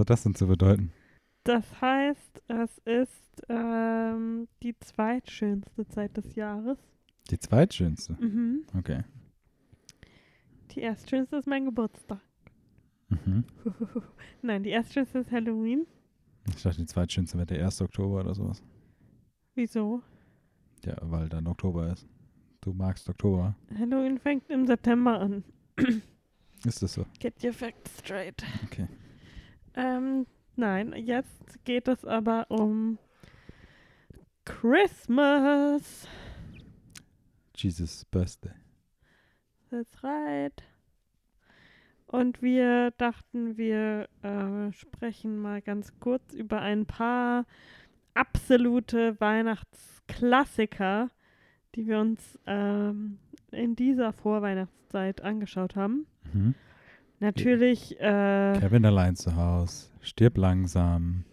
hat das denn zu bedeuten? Das heißt, es ist ähm, die zweitschönste Zeit des Jahres. Die zweitschönste. Mhm. Okay. Die erstschönste ist mein Geburtstag. Mhm. Nein, die erstschönste ist Halloween. Ich dachte, die zweitschönste wäre der 1. Oktober oder sowas. Wieso? Ja, weil dann Oktober ist. Du magst Oktober. Halloween fängt im September an. Ist das so? Get your facts straight. Okay. Ähm, nein, jetzt geht es aber um Christmas. Jesus Birthday. That's right. Und wir dachten, wir äh, sprechen mal ganz kurz über ein paar absolute Weihnachtsklassiker, die wir uns ähm, in dieser Vorweihnachtszeit angeschaut haben. Mhm. Natürlich, äh, Kevin allein zu Hause. Stirb langsam.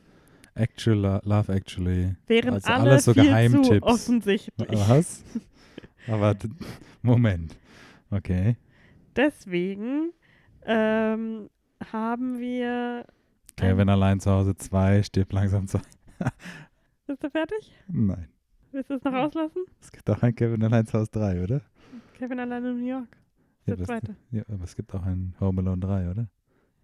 Actual Lo- Love Actually. wären also alle alles so viel zu Geheimtipps. offensichtlich. Was? Aber Moment. Okay. Deswegen ähm, haben wir. Kevin allein zu Hause 2, stirb langsam 2. Bist du fertig? Nein. Willst du es noch auslassen? Es gibt auch ein Kevin allein zu Hause 3, oder? Kevin alleine in New York. Ja, das, zweite. ja, aber es gibt auch ein Home Alone 3, oder?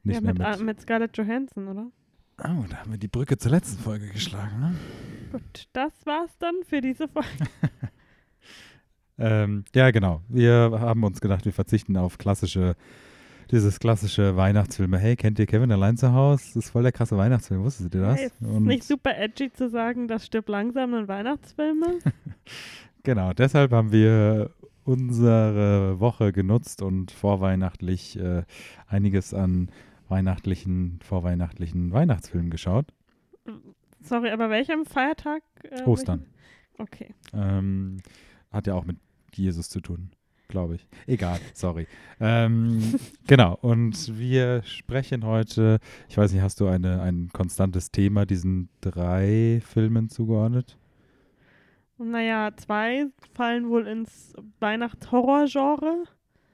Nicht ja, mehr mit, mit. mit Scarlett Johansson, oder? Oh, da haben wir die Brücke zur letzten Folge geschlagen, ne? Gut, das war's dann für diese Folge. Ähm, ja, genau. Wir haben uns gedacht, wir verzichten auf klassische, dieses klassische Weihnachtsfilme. Hey, kennt ihr Kevin allein zu Hause? Das ist voll der krasse Weihnachtsfilm. Wusstet ihr das? Hey, ist Und nicht super edgy zu sagen, das stirbt langsam in Weihnachtsfilme. genau, deshalb haben wir unsere Woche genutzt und vorweihnachtlich äh, einiges an weihnachtlichen, vorweihnachtlichen Weihnachtsfilmen geschaut. Sorry, aber welchem Feiertag? Äh, Ostern. welchen- Okay. Ähm, hat ja auch mit Jesus zu tun, glaube ich. Egal, sorry. ähm, genau, und wir sprechen heute, ich weiß nicht, hast du eine, ein konstantes Thema diesen drei Filmen zugeordnet? Naja, zwei fallen wohl ins Weihnachtshorror-Genre.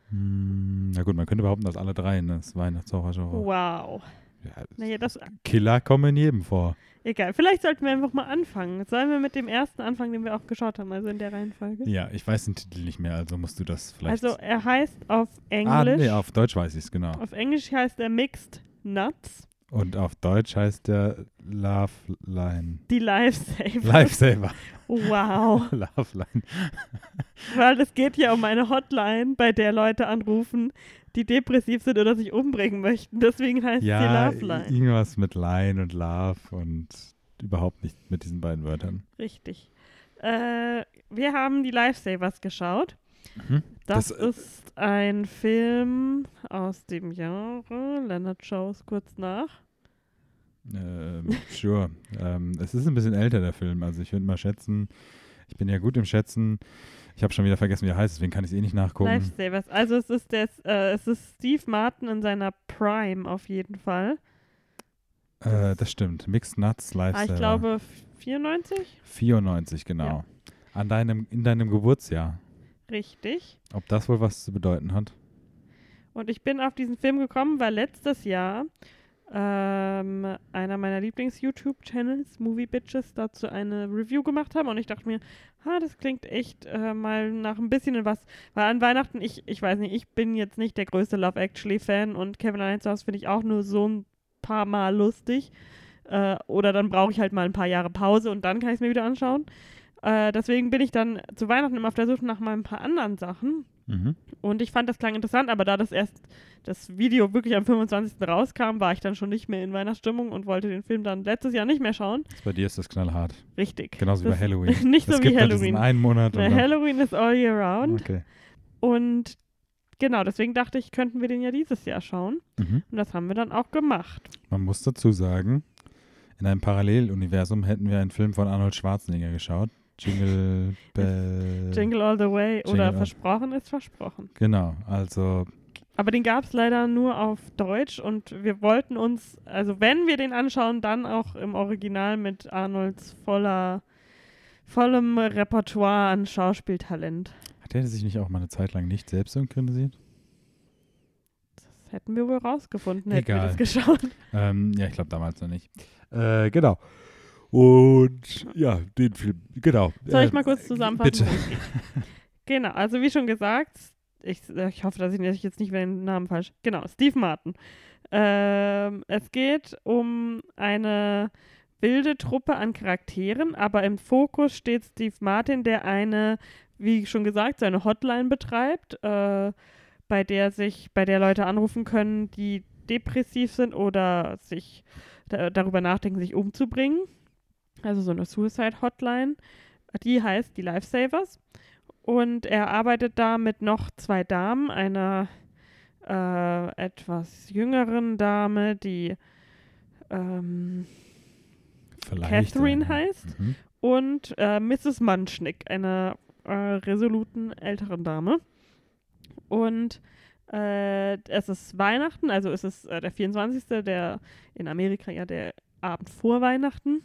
Hm, na gut, man könnte behaupten, dass alle drei, ne? Das Weihnachtshorror-Genre. Wow. Ja, Naja, das. Killer kommen in jedem vor. Egal. Vielleicht sollten wir einfach mal anfangen. Sollen wir mit dem ersten anfangen, den wir auch geschaut haben, also in der Reihenfolge? Ja, ich weiß den Titel nicht mehr, also musst du das vielleicht. Also, er heißt auf Englisch. ah, nee, auf Deutsch weiß ich es, genau. Auf Englisch heißt er Mixed Nuts. Und auf Deutsch heißt der Love Line. Die Lifesaver. Lifesaver. Wow. Love Line. Weil es geht ja um eine Hotline, bei der Leute anrufen, die depressiv sind oder sich umbringen möchten. Deswegen heißt Ja, sie Love Line. irgendwas mit Line und Love und überhaupt nicht mit diesen beiden Wörtern. Richtig. Äh, wir haben die Lifesavers geschaut. Mhm. Das, Das, äh, ist ein Film aus dem Jahre. Leonard schaust kurz nach. Ähm, sure. ähm, es ist ein bisschen älter, der Film. Also ich würde mal schätzen, ich bin ja gut im Schätzen. Ich habe schon wieder vergessen, wie er heißt, deswegen kann ich es eh nicht nachgucken. Lifesavers. Also es ist, der, äh, es ist Steve Martin in seiner Prime auf jeden Fall. Äh, das stimmt. Mixed Nuts Ah, Lifesaver. ich glaube 94. 94, genau. Ja. An deinem, in deinem Geburtsjahr. Richtig. Ob das wohl was zu bedeuten hat? Und ich bin auf diesen Film gekommen, weil letztes Jahr ähm, einer meiner Lieblings-YouTube-Channels, Movie Bitches, dazu eine Review gemacht haben. Und ich dachte mir, ha, das klingt echt äh, mal nach ein bisschen was. Weil an Weihnachten, ich, ich weiß nicht, ich bin jetzt nicht der größte Love Actually-Fan und Kevin Allein zu finde ich auch nur so ein paar Mal lustig. Äh, oder dann brauche ich halt mal ein paar Jahre Pause und dann kann ich es mir wieder anschauen. Äh, deswegen bin ich dann zu Weihnachten immer auf der Suche nach mal ein paar anderen Sachen. Mhm. Und ich fand, das klang interessant, aber da das erst das Video wirklich am 25. rauskam, war ich dann schon nicht mehr in Weihnachtsstimmung und wollte den Film dann letztes Jahr nicht mehr schauen. Bei dir ist das knallhart. Richtig. Genauso wie Das- bei Halloween. nicht Es so wie halt Halloween. einen Monat. dann- Halloween ist all year round. Okay. Und genau, deswegen dachte ich, könnten wir den ja dieses Jahr schauen. Mhm. Und das haben wir dann auch gemacht. Man muss dazu sagen, in einem Paralleluniversum hätten wir einen Film von Arnold Schwarzenegger geschaut. Jingle Bell. Jingle All the Way Jingle oder Versprochen ist versprochen. Genau, also Aber den gab es leider nur auf Deutsch und wir wollten uns, also wenn wir den anschauen, dann auch im Original mit Arnolds voller, vollem Repertoire an Schauspieltalent. hat er sich nicht auch mal eine Zeit lang nicht selbst synchronisiert? Das hätten wir wohl rausgefunden, hätten wir Egal. das geschaut. Ähm, ja, ich glaube damals noch nicht. Äh, genau. Und ja, den Film, genau. Soll ich Äh, mal kurz zusammenfassen? Bitte. Genau, also wie schon gesagt, ich, ich hoffe, dass ich jetzt nicht wieder den Namen falsch. Genau, Steve Martin. Ähm, es geht um eine wilde Truppe an Charakteren, aber im Fokus steht Steve Martin, der eine, wie schon gesagt, seine Hotline betreibt, äh, bei der sich, bei der Leute anrufen können, die depressiv sind oder sich da, darüber nachdenken, sich umzubringen. Also so eine Suicide Hotline. Die heißt die Lifesavers. Und er arbeitet da mit noch zwei Damen, einer äh, etwas jüngeren Dame, die ähm, Catherine eine. heißt. Mhm. und äh, Mrs. Munchnick, einer äh, resoluten älteren Dame. Und äh, es ist Weihnachten, also es ist äh, der 24., der in Amerika ja der Abend vor Weihnachten.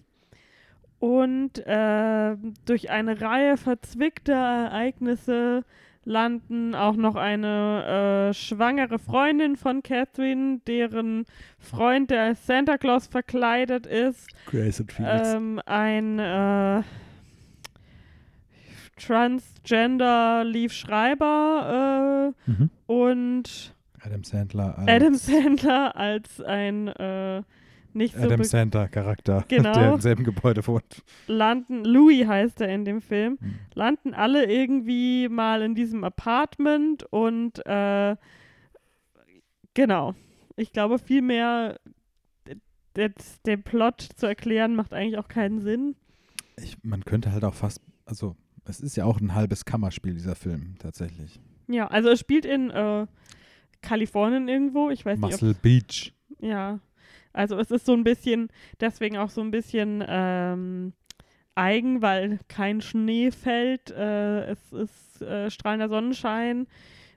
Und äh, durch eine Reihe verzwickter Ereignisse landen auch noch eine äh, schwangere Freundin von Catherine, deren Freund, der als Santa Claus verkleidet ist, ähm, ein äh, Transgender Leaf Schreiber mhm. äh, und Adam Sandler als Adam Sandler als ein nicht so Adam be- Sandler Charakter, Genau. der im selben Gebäude wohnt. landen, Louis heißt er in dem Film, Mhm. landen alle irgendwie mal in diesem Apartment und äh, genau. Ich glaube, viel mehr den Plot zu erklären macht eigentlich auch keinen Sinn. Ich, man könnte halt auch fast, also es ist ja auch ein halbes Kammerspiel, dieser Film, tatsächlich. Ja, also es spielt in äh, Kalifornien irgendwo. Ich weiß nicht, Muscle Beach. ja. Also es ist so ein bisschen, deswegen auch so ein bisschen ähm, eigen, weil kein Schnee fällt. Äh, es ist äh, strahlender Sonnenschein.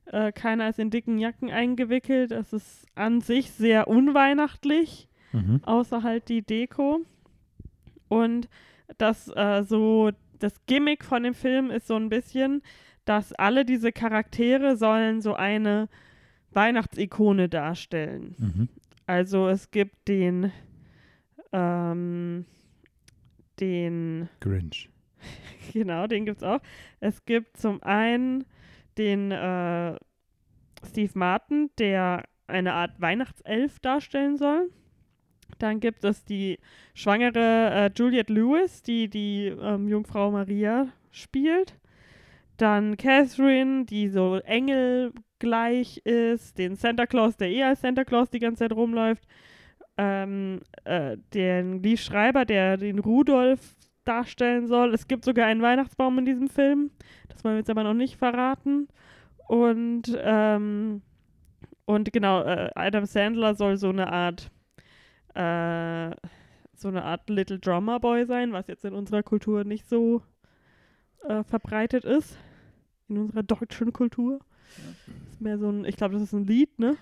Äh, keiner ist in dicken Jacken eingewickelt. Es ist an sich sehr unweihnachtlich, Mhm. außer halt die Deko. Und das äh, so, das Gimmick von dem Film ist so ein bisschen, dass alle diese Charaktere sollen so eine Weihnachtsikone darstellen. Mhm. Also es gibt den, ähm, den, Grinch. genau, den gibt es auch. Es gibt zum einen den äh, Steve Martin, der eine Art Weihnachtself darstellen soll. Dann gibt es die schwangere äh, Juliette Lewis, die die ähm, Jungfrau Maria spielt. Dann Catherine, die so engelgleich ist. Den Santa Claus, der eh als Santa Claus die ganze Zeit rumläuft. Ähm, äh, den Lee Schreiber, der den Rudolf darstellen soll. Es gibt sogar einen Weihnachtsbaum in diesem Film. Das wollen wir jetzt aber noch nicht verraten. Und, ähm, und genau, äh, Adam Sandler soll so eine Art äh, so eine Art Little Drummer Boy sein, was jetzt in unserer Kultur nicht so äh, verbreitet ist. In unserer deutschen Kultur. Ist mehr so ein, ich glaube, das ist ein Lied, ne?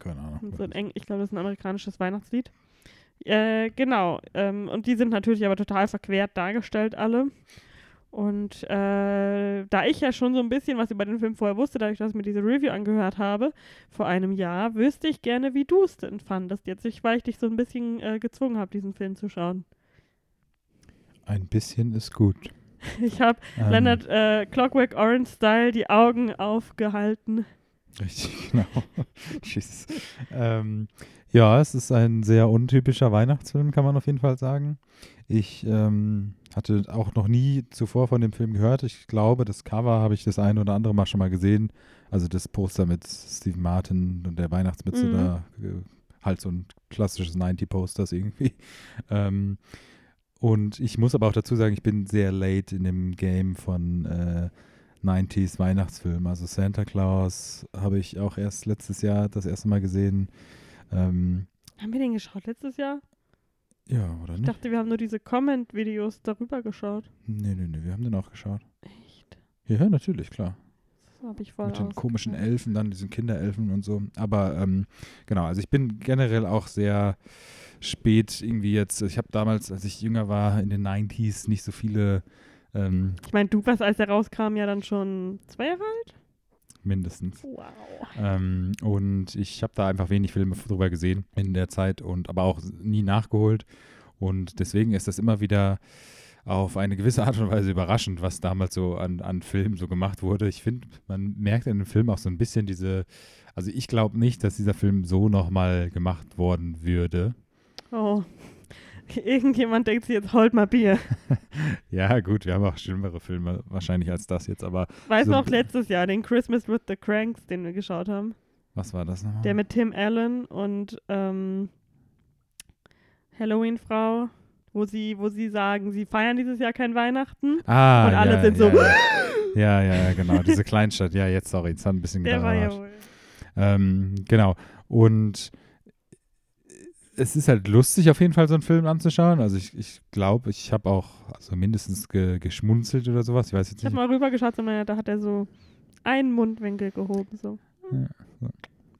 Keine Ahnung. So ein Eng ich glaube, das ist ein amerikanisches Weihnachtslied. Äh, genau. Ähm, und die sind natürlich aber total verquert dargestellt, alle. Und äh, da ich ja schon so ein bisschen was über den Film vorher wusste, dadurch, dass ich mir diese Review angehört habe, vor einem Jahr, wüsste ich gerne, wie du es denn fandest jetzt, ich, weil ich dich so ein bisschen äh, gezwungen habe, diesen Film zu schauen. Ein bisschen ist gut. Ich habe Ähm, Leonard äh, Clockwork Orange Style die Augen aufgehalten. Richtig, genau. Jesus. Ähm, ja, es ist ein sehr untypischer Weihnachtsfilm, kann man auf jeden Fall sagen. Ich ähm, hatte auch noch nie zuvor von dem Film gehört. Ich glaube, das Cover habe ich das eine oder andere Mal schon mal gesehen. Also das Poster mit Steve Martin und der Weihnachtsmütze Mhm. da. äh, Halt so ein klassisches 90-Posters irgendwie. Ähm, und ich muss aber auch dazu sagen, ich bin sehr late in dem Game von äh, 90s Weihnachtsfilmen. Also Santa Claus habe ich auch erst letztes Jahr das erste Mal gesehen. Ähm, Haben wir den geschaut letztes Jahr? ja, oder Ich nicht? dachte, wir haben nur diese Comment-Videos darüber geschaut. Nee, nee, nee, wir haben den auch geschaut. Echt? Ja, natürlich, klar. Habe ich voll Mit den komischen. Elfen, dann diesen Kinderelfen und so. Aber ähm, genau, also ich bin generell auch sehr spät irgendwie jetzt. Ich habe damals, als ich jünger war, in den 90s nicht so viele ähm, Ich meine, du warst, als er rauskam, ja dann schon zwei Jahre alt? mindestens. Wow. Ähm, und ich habe da einfach wenig Filme drüber gesehen in der Zeit und aber auch nie nachgeholt. Und deswegen ist das immer wieder auf eine gewisse Art und Weise überraschend, was damals so an, an Filmen so gemacht wurde. Ich finde, man merkt in dem Film auch so ein bisschen diese, also ich glaube nicht, dass dieser Film so nochmal gemacht worden würde. Oh. Irgendjemand denkt sich jetzt, holt mal Bier. Ja, gut, wir haben auch schlimmere Filme wahrscheinlich als das jetzt, aber Weißt So- du noch letztes Jahr, den Christmas with the Cranks, den wir geschaut haben? was war das nochmal? Der mit Tim Allen und ähm, Halloween-Frau, wo sie, wo sie sagen, sie feiern dieses Jahr kein Weihnachten. ah, und alle ja, sind ja, so, Ja, ja, ja, ja, genau, diese Kleinstadt. Ja, jetzt, sorry, es hat ein bisschen Der war gedauert. ja wohl. Ähm, genau. Und es ist halt lustig, auf jeden Fall so einen Film anzuschauen. Also ich, ich glaube, ich habe auch also mindestens ge, geschmunzelt oder sowas. Ich weiß jetzt Ich habe nicht. mal rübergeschaut und da hat er so einen Mundwinkel gehoben. So.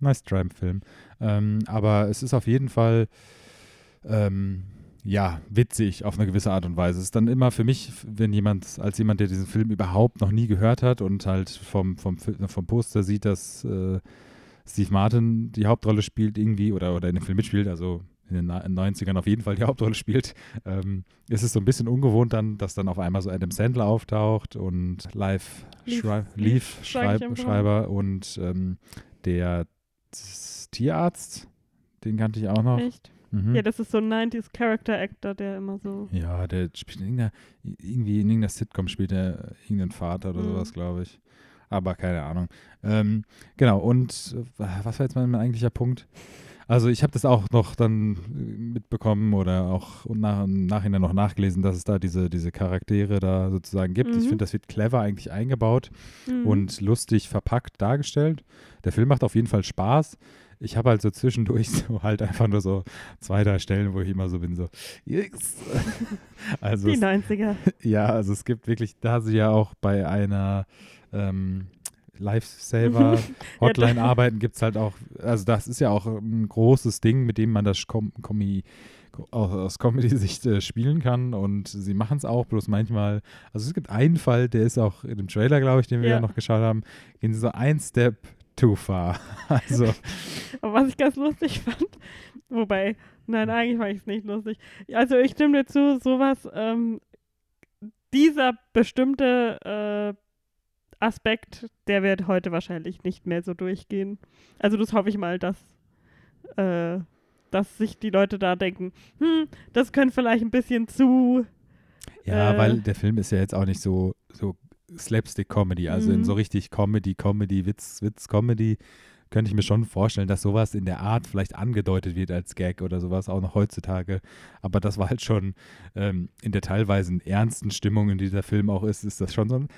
Nice Try-Film. Ähm, aber es ist auf jeden Fall ähm, ja, witzig auf eine gewisse Art und Weise. Es ist dann immer für mich, wenn jemand, als jemand, der diesen Film überhaupt noch nie gehört hat und halt vom, vom, vom Poster sieht, dass äh, Steve Martin die Hauptrolle spielt irgendwie oder, oder in dem Film mitspielt, also in den Na- 90ern auf jeden Fall die Hauptrolle spielt, ähm, ist es so ein bisschen ungewohnt dann, dass dann auf einmal so Adam Sandler auftaucht und Live Leaf- Schreib. Schreiber und ähm, der Tierarzt, den kannte ich auch noch. Echt? Mhm. Ja, das ist so ein 90s Character Actor, der immer so. Ja, der spielt in irgendeiner, irgendwie in irgendeiner Sitcom spielt er irgendeinen Vater oder Mhm. sowas, glaube ich. Aber keine Ahnung. Ähm, genau, und äh, was war jetzt mein, eigentlicher Punkt? Also ich habe das auch noch dann mitbekommen oder auch nach, im Nachhinein noch nachgelesen, dass es da diese, diese Charaktere da sozusagen gibt. Ich Mhm. finde, das wird clever eigentlich eingebaut Mhm. und lustig verpackt dargestellt. Der Film macht auf jeden Fall Spaß. Ich habe halt so zwischendurch so halt einfach nur so zwei, drei Stellen, wo ich immer so bin, so, yes. Also die es, 90er. ja, also es gibt wirklich, da sie ja auch bei einer ähm, Lifesaver Hotline Ja, arbeiten, gibt es halt auch, also das ist ja auch ein großes Ding, mit dem man das Com Kommi aus Comedy-Sicht äh, spielen kann und sie machen es auch, bloß manchmal, also es gibt einen Fall, der ist auch in dem Trailer, glaube ich, den wir ja. Ja. noch geschaut haben, gehen sie so ein Step too far. Also, was ich ganz lustig fand, wobei, nein, eigentlich fand ich es nicht lustig. Also ich stimme dir zu, sowas, ähm, dieser bestimmte äh, Aspekt, der wird heute wahrscheinlich nicht mehr so durchgehen. Also das hoffe ich mal, dass, äh, dass sich die Leute da denken, hm, das könnte vielleicht ein bisschen zu ja, Äh. weil der Film ist ja jetzt auch nicht so, so Slapstick-Comedy, also in Mhm. so richtig Comedy, Comedy, Witz, Witz, Comedy könnte ich mir schon vorstellen, dass sowas in der Art vielleicht angedeutet wird als Gag oder sowas, auch noch heutzutage. Aber das war halt schon ähm, in der teilweise ernsten Stimmung, in die der Film auch ist, ist das schon so ein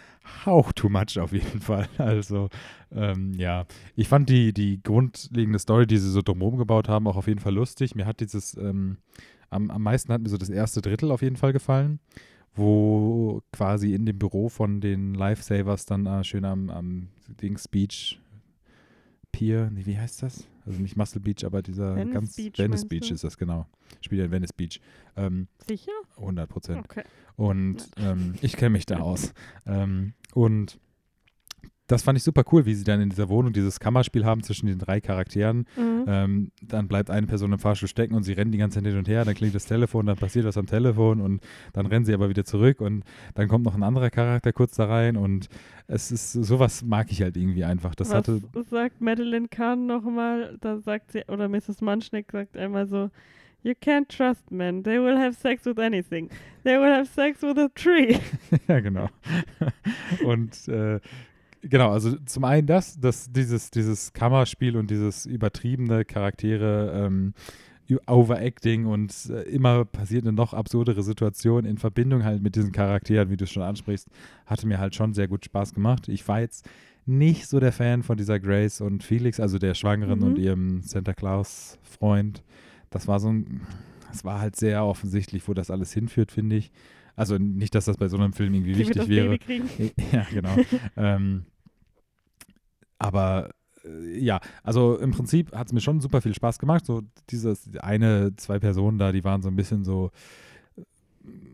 Hauch too much auf jeden Fall. Also, ähm, ja, ich fand die, die grundlegende Story, die sie so drumherum gebaut haben, auch auf jeden Fall lustig. Mir hat dieses, ähm, am, am meisten hat mir so das erste Drittel auf jeden Fall gefallen, wo quasi in dem Büro von den Lifesavers dann äh, schön am, am Dings Beach Pier, nee, wie heißt das? Also nicht Muscle Beach, aber dieser Venice ganz Beach, Venice Beach du? ist das, genau. Spielt ja in Venice Beach. Ähm, sicher. 100 Prozent. Okay. Und ähm, ich kenne mich da aus. Ähm, und das fand ich super cool, wie sie dann in dieser Wohnung dieses Kammerspiel haben zwischen den drei Charakteren. Mhm. Ähm, dann bleibt eine Person im Fahrstuhl stecken und sie rennen die ganze Zeit hin und her. Dann klingt das Telefon, dann passiert was am Telefon und dann rennen sie aber wieder zurück und dann kommt noch ein anderer Charakter kurz da rein und es ist sowas mag ich halt irgendwie einfach. Das Was hatte sagt Madeline Kahn nochmal? Da sagt sie, oder Mrs. Munchnick sagt einmal so, You can't trust men. They will have sex with anything. They will have sex with a tree. ja, genau. und äh, genau, also zum einen das, dass dieses, dieses Kammerspiel und dieses übertriebene Charaktere, ähm, Overacting und äh, immer passiert eine noch absurdere Situation in Verbindung halt mit diesen Charakteren, wie du es schon ansprichst, hatte mir halt schon sehr gut Spaß gemacht. Ich war jetzt nicht so der Fan von dieser Grace und Felix, also der Schwangeren Mhm. und ihrem Santa Claus Freund. Das war so ein, das war halt sehr offensichtlich, wo das alles hinführt, finde ich. Also nicht, dass das bei so einem Film irgendwie Die wichtig wäre. Ja, genau. ähm, aber äh, ja, also im Prinzip hat es mir schon super viel Spaß gemacht. So dieses eine, zwei Personen da, die waren so ein bisschen so, äh,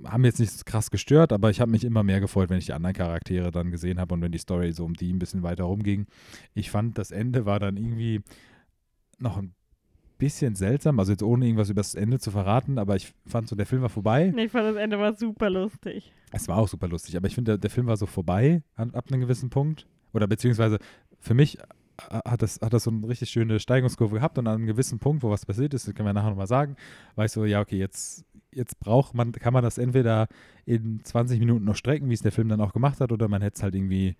haben jetzt nicht so krass gestört, aber ich habe mich immer mehr gefreut, wenn ich die anderen Charaktere dann gesehen habe und wenn die Story so um die ein bisschen weiter rumging. Ich fand, das Ende war dann irgendwie noch ein bisschen seltsam, also jetzt ohne irgendwas über das Ende zu verraten, aber ich fand so, der Film war vorbei. Nee, ich fand das Ende war super lustig. Es war auch super lustig, aber ich finde, der, der Film war so vorbei an, ab einem gewissen Punkt. Oder beziehungsweise für mich äh, hat das, hat das so eine richtig schöne Steigungskurve gehabt und an einem gewissen Punkt, wo was passiert ist, das können wir nachher nochmal sagen, war ich so, ja, okay, jetzt, jetzt braucht man, kann man das entweder in 20 Minuten noch strecken, wie es der Film dann auch gemacht hat, oder man hätte es halt irgendwie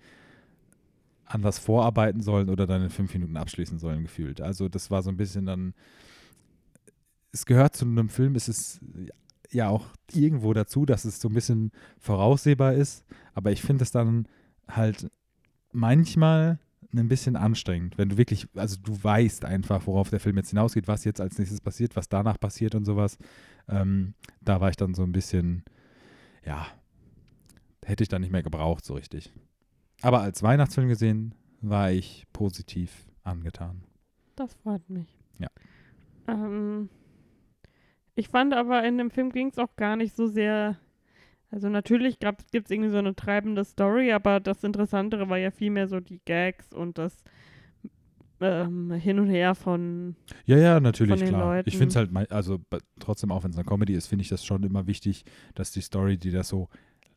anders vorarbeiten sollen oder dann in fünf Minuten abschließen sollen, gefühlt. Also das war so ein bisschen dann, es gehört zu einem Film, es ist ja auch irgendwo dazu, dass es so ein bisschen voraussehbar ist, aber ich finde es dann halt manchmal ein bisschen anstrengend, wenn du wirklich, also du weißt einfach, worauf der Film jetzt hinausgeht, was jetzt als nächstes passiert, was danach passiert und sowas. Ähm, da war ich dann so ein bisschen, ja, hätte ich dann nicht mehr gebraucht so richtig. Aber als Weihnachtsfilm gesehen war ich positiv angetan. Das freut mich. Ja. Ähm, ich fand aber in dem Film ging es auch gar nicht so sehr. Also natürlich gibt es irgendwie so eine treibende Story, aber das Interessantere war ja vielmehr so die Gags und das ähm, Hin und Her von. Ja, ja, natürlich, klar. Leuten. Ich finde es halt, also trotzdem, auch wenn es eine Comedy ist, finde ich das schon immer wichtig, dass die Story, die das so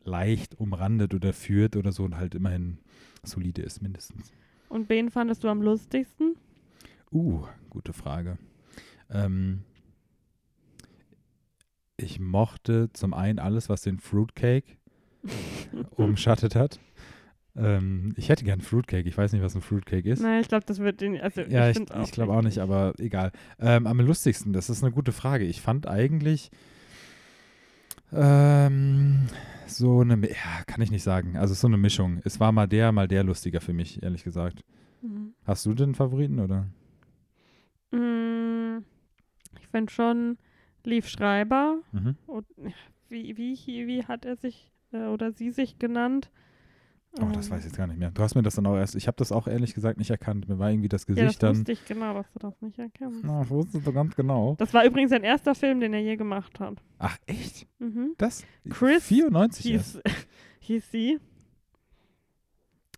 leicht umrandet oder führt oder so, halt immerhin solide ist, mindestens. Und wen fandest du am lustigsten? Uh, gute Frage. Ähm, ich mochte zum einen alles, was den Fruitcake umschattet hat. Ähm, ich hätte gern Fruitcake. Ich weiß nicht, was ein Fruitcake ist. Nein, ich glaube, das wird den. Also Ja, ich, find's ich glaube auch nicht, aber egal. Ähm, am lustigsten, das ist eine gute Frage. Ich fand eigentlich ähm, so eine, ja, kann ich nicht sagen. Also so eine Mischung. Es war mal der, mal der lustiger für mich, ehrlich gesagt. Mhm. Hast du den Favoriten oder? Mm, Ich finde schon Lief Schreiber. Mhm. Und, wie, wie, wie hat er sich äh, oder sie sich genannt? Oh, das Ähm, weiß ich jetzt gar nicht mehr. Du hast mir das dann auch erst, ich habe das auch ehrlich gesagt nicht erkannt. Mir war irgendwie das Ja, Gesicht das dann. wusste ich genau, dass du das nicht erkennst. Na, ich wusste es doch ganz genau. Das war übrigens sein erster Film, den er je gemacht hat. Ach, echt? Mhm. Das? Chris 94 erst. Hieß, hieß sie.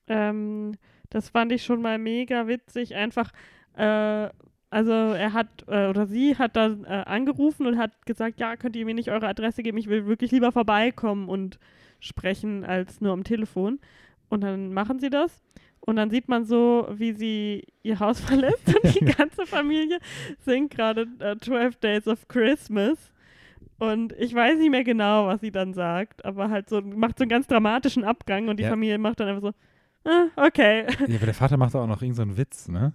Ähm, das fand ich schon mal mega witzig. Einfach, äh, also er hat, äh, oder sie hat dann äh, angerufen und hat gesagt, ja, könnt ihr mir nicht eure Adresse geben? Ich will wirklich lieber vorbeikommen und sprechen als nur am Telefon. Und dann machen sie das. Und dann sieht man so, wie sie ihr Haus verlässt und die ganze Familie singt gerade äh, 12 Days of Christmas. Und ich weiß nicht mehr genau, was sie dann sagt, aber halt so, macht so einen ganz dramatischen Abgang und die Ja. Familie macht dann einfach so, ah, okay. Ja, aber der Vater macht auch noch irgendeinen so Witz, ne?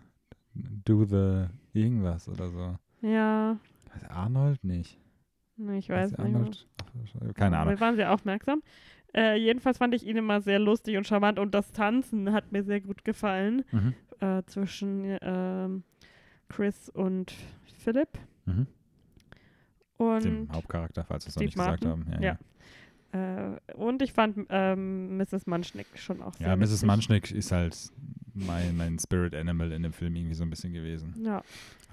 Do the irgendwas oder so. Ja, Arnold nicht. ich weiß nicht. Arnold? Ach, Keine Ahnung. Wir waren sehr aufmerksam. Äh, jedenfalls fand ich ihn immer sehr lustig und charmant und das Tanzen hat mir sehr gut gefallen Mhm. äh, zwischen ähm, Chris und Philipp. Mhm. Und Dem Hauptcharakter, falls wir es noch nicht gesagt haben. Martin, Ja, ja. Äh, und ich fand ähm, Mrs. Munchnick schon auch ja. sehr ja Mrs. Munchnick ist halt mein, mein Spirit Animal in dem Film irgendwie so ein bisschen gewesen. Ja,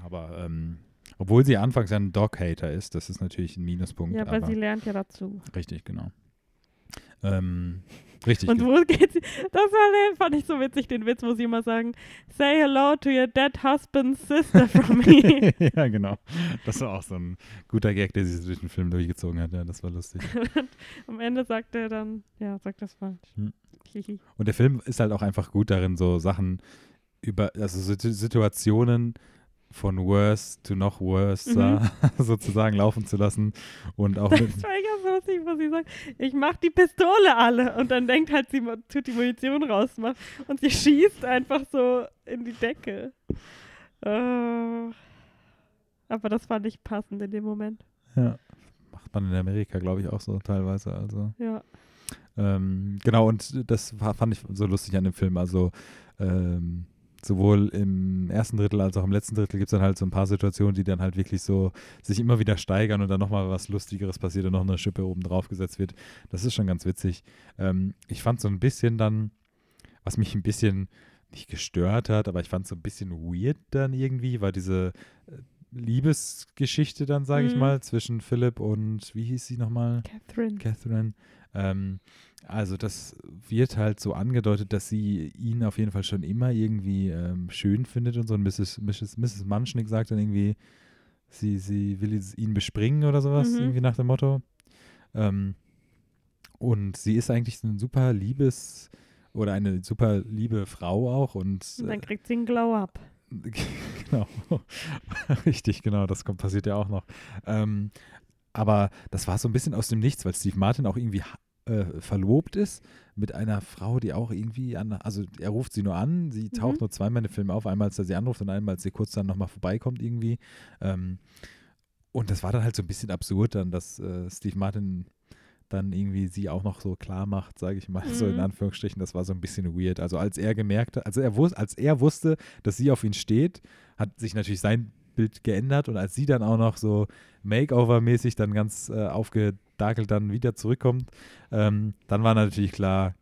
Aber ähm, obwohl sie anfangs ja ein Dog-Hater ist, das ist natürlich ein Minuspunkt. ja aber, aber sie lernt ja dazu. richtig, genau. Ähm, richtig. Und wo geht sie? Das war, fand ich so witzig, den Witz, wo sie immer sagen, say hello to your dead husband's sister from me. ja, genau. Das war auch so ein guter Gag, der sich durch den Film durchgezogen hat. Ja, das war lustig. Am Ende sagt er dann, ja, sagt das falsch. Hm. Und der Film ist halt auch einfach gut darin, so Sachen über, also Situ- Situationen von worse to noch worse Mhm. sozusagen laufen zu lassen und auch mit, lustig, was sie sagt. Ich mach die Pistole alle. Und dann denkt halt, sie tut die Munition rausmachen. Und sie schießt einfach so in die Decke. Äh, aber das fand ich passend in dem Moment. ja, macht man in Amerika, glaube ich, auch so teilweise. Also Ja. ähm, genau, und das fand ich so lustig an dem Film. Also ähm, sowohl im ersten Drittel als auch im letzten Drittel gibt es dann halt so ein paar Situationen, die dann halt wirklich so sich immer wieder steigern und dann nochmal was Lustigeres passiert und noch eine Schippe oben drauf gesetzt wird. Das ist schon ganz witzig. Ähm, ich fand so ein bisschen dann, was mich ein bisschen nicht gestört hat, aber ich fand es so ein bisschen weird dann irgendwie, war diese äh, Liebesgeschichte dann, sage ich Mhm. mal, zwischen Philipp und, wie hieß sie nochmal? Catherine. Catherine. Ähm, also das wird halt so angedeutet, dass sie ihn auf jeden Fall schon immer irgendwie ähm, schön findet und so. Und Mrs. Mrs. Mrs. Munchnick sagt dann irgendwie, sie, sie will ihn bespringen oder sowas, Mhm. irgendwie nach dem Motto. Ähm, und sie ist eigentlich ein super liebes oder eine super liebe Frau auch und Und dann äh, kriegt sie einen Glow-Up. genau. Richtig, genau, das kommt, passiert ja auch noch. Ähm, aber das war so ein bisschen aus dem Nichts, weil Steve Martin auch irgendwie äh, verlobt ist mit einer Frau, die auch irgendwie an, also er ruft sie nur an, sie taucht Mhm. nur zweimal in dem Film auf, einmal als er sie anruft und einmal als sie kurz dann nochmal vorbeikommt irgendwie. Ähm, und das war dann halt so ein bisschen absurd dann, dass äh, Steve Martin dann irgendwie sie auch noch so klar macht, sage ich mal, so in Mhm. Anführungsstrichen, das war so ein bisschen weird. Also als er gemerkt hat, also er wusste, als er wusste, dass sie auf ihn steht, hat sich natürlich sein Bild geändert und als sie dann auch noch so Makeover-mäßig dann ganz äh, aufgedakelt dann wieder zurückkommt, ähm, dann war natürlich klar,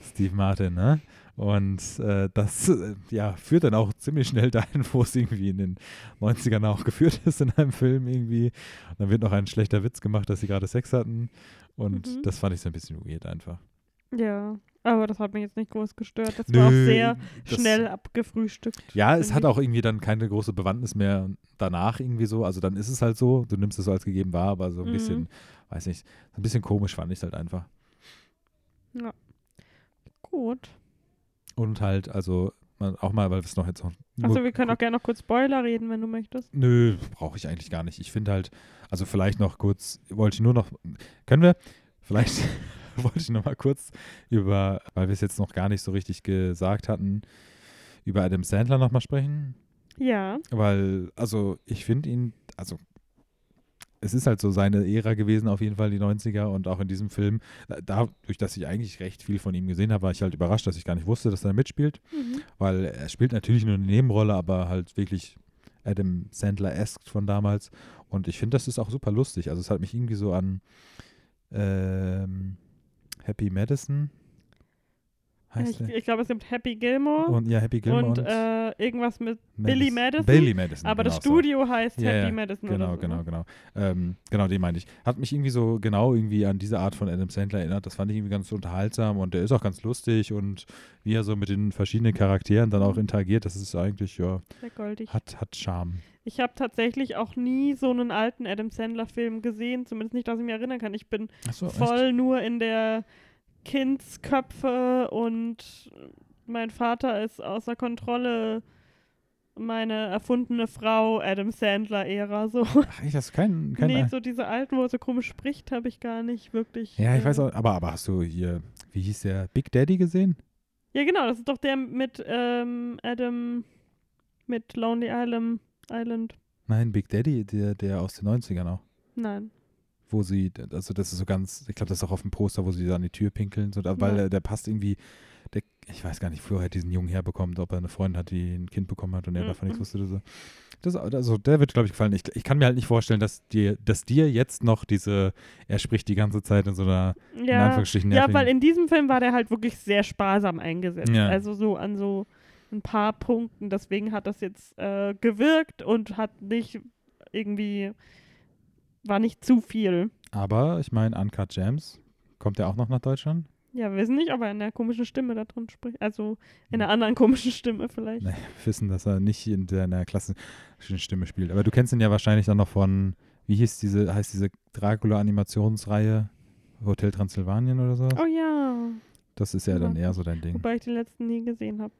Steve Martin, ne? Und äh, das äh, ja, führt dann auch ziemlich schnell dahin, wo es irgendwie in den 90ern auch geführt ist in einem Film irgendwie. Und dann wird noch ein schlechter Witz gemacht, dass sie gerade Sex hatten. Und Mhm. das fand ich so ein bisschen weird einfach. Ja. Aber das hat mich jetzt nicht groß gestört. Das war auch sehr schnell abgefrühstückt. Ja, es hat auch irgendwie dann keine große Bewandtnis mehr danach irgendwie so. Also dann ist es halt so, du nimmst es so als gegeben wahr, aber so ein Mhm. bisschen, weiß nicht, so ein bisschen komisch fand ich es halt einfach. Gut. Und halt, also man, auch mal, weil wir es noch jetzt noch. Achso, wir können auch gerne noch kurz Spoiler reden, wenn du möchtest. Nö, brauche ich eigentlich gar nicht. Ich finde halt, also vielleicht noch kurz, wollte ich nur noch, können wir, vielleicht wollte ich noch mal kurz über, weil wir es jetzt noch gar nicht so richtig gesagt hatten, über Adam Sandler noch mal sprechen. Ja. Weil, also ich finde ihn, also es ist halt so seine Ära gewesen, auf jeden Fall die 90er und auch in diesem Film. Da- Dadurch, dass ich eigentlich recht viel von ihm gesehen habe, war ich halt überrascht, dass ich gar nicht wusste, dass er mitspielt, Mhm. weil er spielt natürlich nur eine Nebenrolle, aber halt wirklich Adam Sandler-esque von damals. Und ich finde, das ist auch super lustig. Also es hat mich irgendwie so an ähm, Happy Madison heißt Ich, ich glaube, es gibt Happy Gilmore Und ja, Happy Gilmore und, und, äh, irgendwas mit Billy Madison. Billy Madison. aber das genau so. Studio heißt Ja, Happy Madison Genau, so. genau, ne? genau. Ähm, genau, den meinte ich. Hat mich irgendwie so genau irgendwie an diese Art von Adam Sandler erinnert. Das fand ich irgendwie ganz unterhaltsam und der ist auch ganz lustig und wie er so mit den verschiedenen Charakteren dann auch Mhm. interagiert, das ist eigentlich, ja, Sehr goldig. hat, hat Charme. Ich habe tatsächlich auch nie so einen alten Adam Sandler-Film gesehen, zumindest nicht, dass ich mich erinnern kann. Ich bin Achso, voll nur in der Kindsköpfe und mein Vater ist außer Kontrolle meine erfundene Frau Adam Sandler-Ära. So. Ach, echt, hast keinen, keinen nee, so diese alten, wo er so komisch spricht, habe ich gar nicht wirklich. Ja, ich äh, weiß auch, aber, aber hast du hier, wie hieß der, Big Daddy gesehen? Ja, genau, das ist doch der mit ähm, Adam, mit Lonely Island. Island. Nein, Big Daddy, der, der aus den 90ern auch. Nein. Wo sie, also das ist so ganz, ich glaube, das ist auch auf dem Poster, wo sie da an die Tür pinkeln, so, weil Ja. der, passt irgendwie, der, ich weiß gar nicht, früher hat diesen Jungen herbekommt, ob er eine Freundin hat, die ein Kind bekommen hat und er Mhm. davon nichts wusste oder so. Das, also der wird, glaube ich, gefallen. Ich, ich kann mir halt nicht vorstellen, dass dir, dass dir jetzt noch diese, er spricht die ganze Zeit in so einer, in Ja, Anführungsstrichen, ja, weil in diesem Film war der halt wirklich sehr sparsam eingesetzt. Ja. Also so an so ein paar Punkten. Deswegen hat das jetzt äh, gewirkt und hat nicht irgendwie, war nicht zu viel. aber ich meine, Uncut Gems, kommt der auch noch nach Deutschland? Ja, wir wissen nicht, ob er in der komischen Stimme da drin spricht. Also in einer anderen komischen Stimme vielleicht. Nee, wir wissen, dass er nicht in seiner klassischen Stimme spielt. Aber du kennst ihn ja wahrscheinlich dann noch von, wie hieß diese, heißt diese Dracula-Animationsreihe? Hotel Transsilvanien oder so? Oh ja. Das ist ja dann Ja. eher so dein Ding. Wobei ich den letzten nie gesehen habe.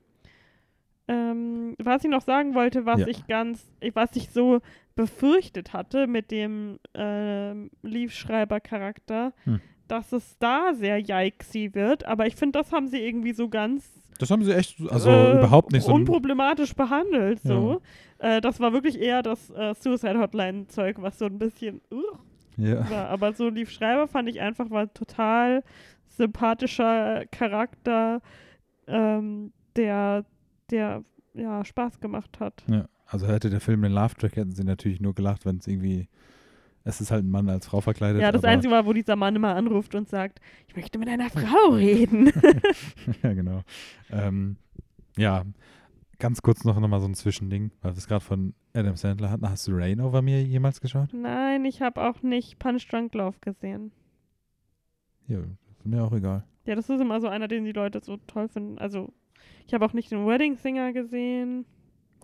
Ähm, was ich noch sagen wollte, was Ja. ich ganz, was ich so befürchtet hatte mit dem ähm, Leaf-Schreiber-Charakter, Hm. dass es da sehr yikesy wird, aber ich finde, das haben sie irgendwie so ganz Das haben sie echt, also äh, überhaupt nicht so. unproblematisch behandelt. So. Äh, das war wirklich eher das äh, Suicide Hotline-Zeug, was so ein bisschen uh, Ja. war. Aber so Lief Schreiber fand ich einfach war total sympathischer Charakter, ähm, der, der ja Spaß gemacht hat. ja. Also hätte der Film den Love-Track, hätten sie natürlich nur gelacht, wenn es irgendwie. Es ist halt ein Mann als Frau verkleidet. Ja, das Einzige war, wo dieser Mann immer anruft und sagt, ich möchte mit einer Frau reden. ja, genau. Ähm, ja, ganz kurz noch, noch mal so ein Zwischending, weil wir es gerade von Adam Sandler hatten. Hast du Rain Over Me jemals geschaut? Nein, ich habe auch nicht Punch Drunk Love gesehen. Ja, ist mir auch egal. Ja, das ist immer so einer, den die Leute so toll finden. Also, ich habe auch nicht den Wedding Singer gesehen.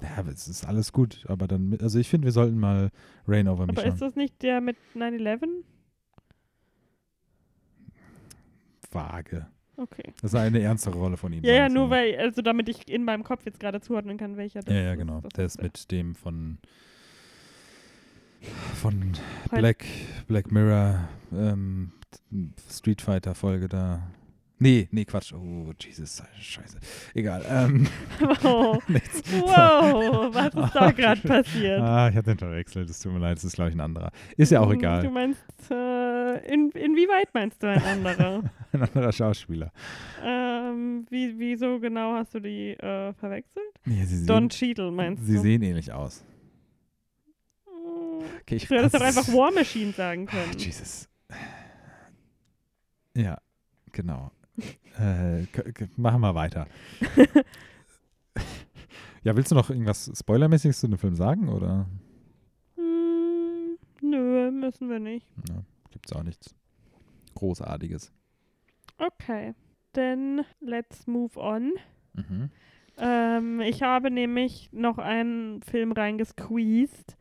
Ja, aber es ist alles gut, aber dann, also ich finde, wir sollten mal Rain Over Me Aber schauen. ist das nicht der mit 9-11? Vage. Okay. Das ist eine ernstere Rolle von ihm. Ja, ja, nur weil, also damit ich in meinem Kopf jetzt gerade zuordnen kann, welcher das Ja, ja, ist. genau. Das Der ist mit dem von von Heute- Black, Black Mirror ähm, Street Fighter Folge da. Nee, nee, Quatsch. Oh, Jesus, scheiße. Egal. Ähm, Wow. nichts. wow, was ist da gerade passiert? Ah, ich habe den verwechselt. Es tut mir leid, das ist, glaube ich, ein anderer. Ist ja auch Hm, Du egal. meinst, äh, in, inwieweit meinst du ein anderer? Ein anderer Schauspieler. ähm, wie, wieso genau hast du die äh, verwechselt? Nee, sie Don sehen, Cheadle meinst sie du? sehen ähnlich aus. Hm, Okay, ich Du hättest doch einfach War Machine sagen Ah, können. Jesus. Ja, genau. Äh, machen wir weiter. ja, willst du noch irgendwas Spoilermäßiges zu dem Film sagen oder? Hm, nö, müssen wir nicht. Ja, gibt's auch nichts Großartiges. Okay, then let's move on. Mhm. Ähm, ich habe nämlich noch einen Film reingesqueezed,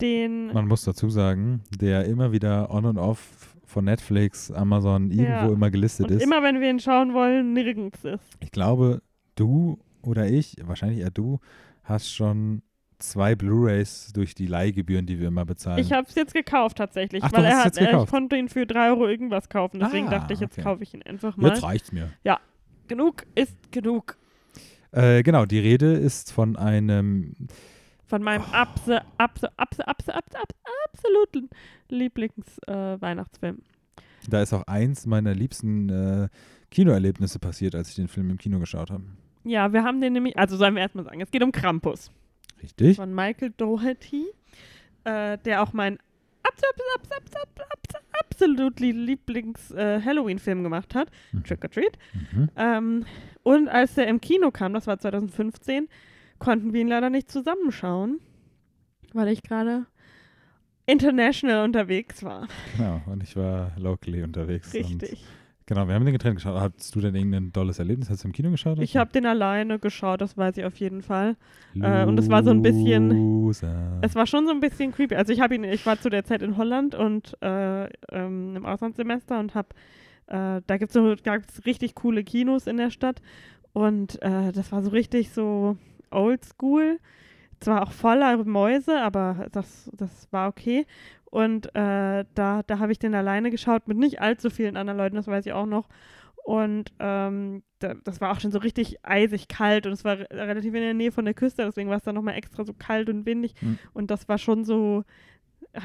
den Man muss dazu sagen, der immer wieder on und off von Netflix, Amazon, irgendwo Ja. immer gelistet und ist. immer wenn wir ihn schauen wollen, nirgends ist. Ich glaube, du oder ich, wahrscheinlich eher du, hast schon zwei Blu-rays durch die Leihgebühren, die wir immer bezahlen. Ich habe es jetzt gekauft tatsächlich, Ach, weil er hat, jetzt äh, ich konnte ihn für 3 Euro irgendwas kaufen. Deswegen Ah, dachte ich, jetzt okay. kaufe ich ihn einfach mal. Jetzt reicht's mir. Genug ist genug. Äh, genau, die Rede ist von einem, Von meinem Oh. abse, abse, abse, abse, abse, absoluten Lieblings-Weihnachtsfilm. da ist auch eins meiner liebsten äh, Kinoerlebnisse passiert, als ich den Film im Kino geschaut habe. ja, wir haben den nämlich, also sollen wir erstmal sagen, es geht um Krampus Richtig? von Michael Doherty, äh, der auch mein abs, abs, abs, abs, abs, absolut Lieblings-Halloween-Film gemacht hat, Mhm. Trick or Treat. Mhm. Ähm, und als der im Kino kam, das war 2015, konnten wir ihn leider nicht zusammenschauen, weil ich gerade international unterwegs war. Genau, und ich war locally unterwegs. Richtig. genau, wir haben den getrennt geschaut. Hattest du denn irgendein tolles Erlebnis? Hast du im Kino geschaut? Ich habe den alleine geschaut, das weiß ich auf jeden Fall. äh, und es war so ein bisschen-. Es war schon so ein bisschen creepy. Also ich habe ihn, ich war zu der Zeit in Holland und äh, ähm, im Auslandssemester und habe, äh, da gibt es so, richtig coole Kinos in der Stadt und äh, das war so richtig so oldschool. Zwar auch voller Mäuse, aber das, das war okay. Und äh, da, da habe ich den alleine geschaut mit nicht allzu vielen anderen Leuten, das weiß ich auch noch. Und ähm, da, das war auch schon so richtig eisig kalt und es war re relativ in der Nähe von der Küste, deswegen war es dann nochmal extra so kalt und windig. Mhm. Und das war schon so,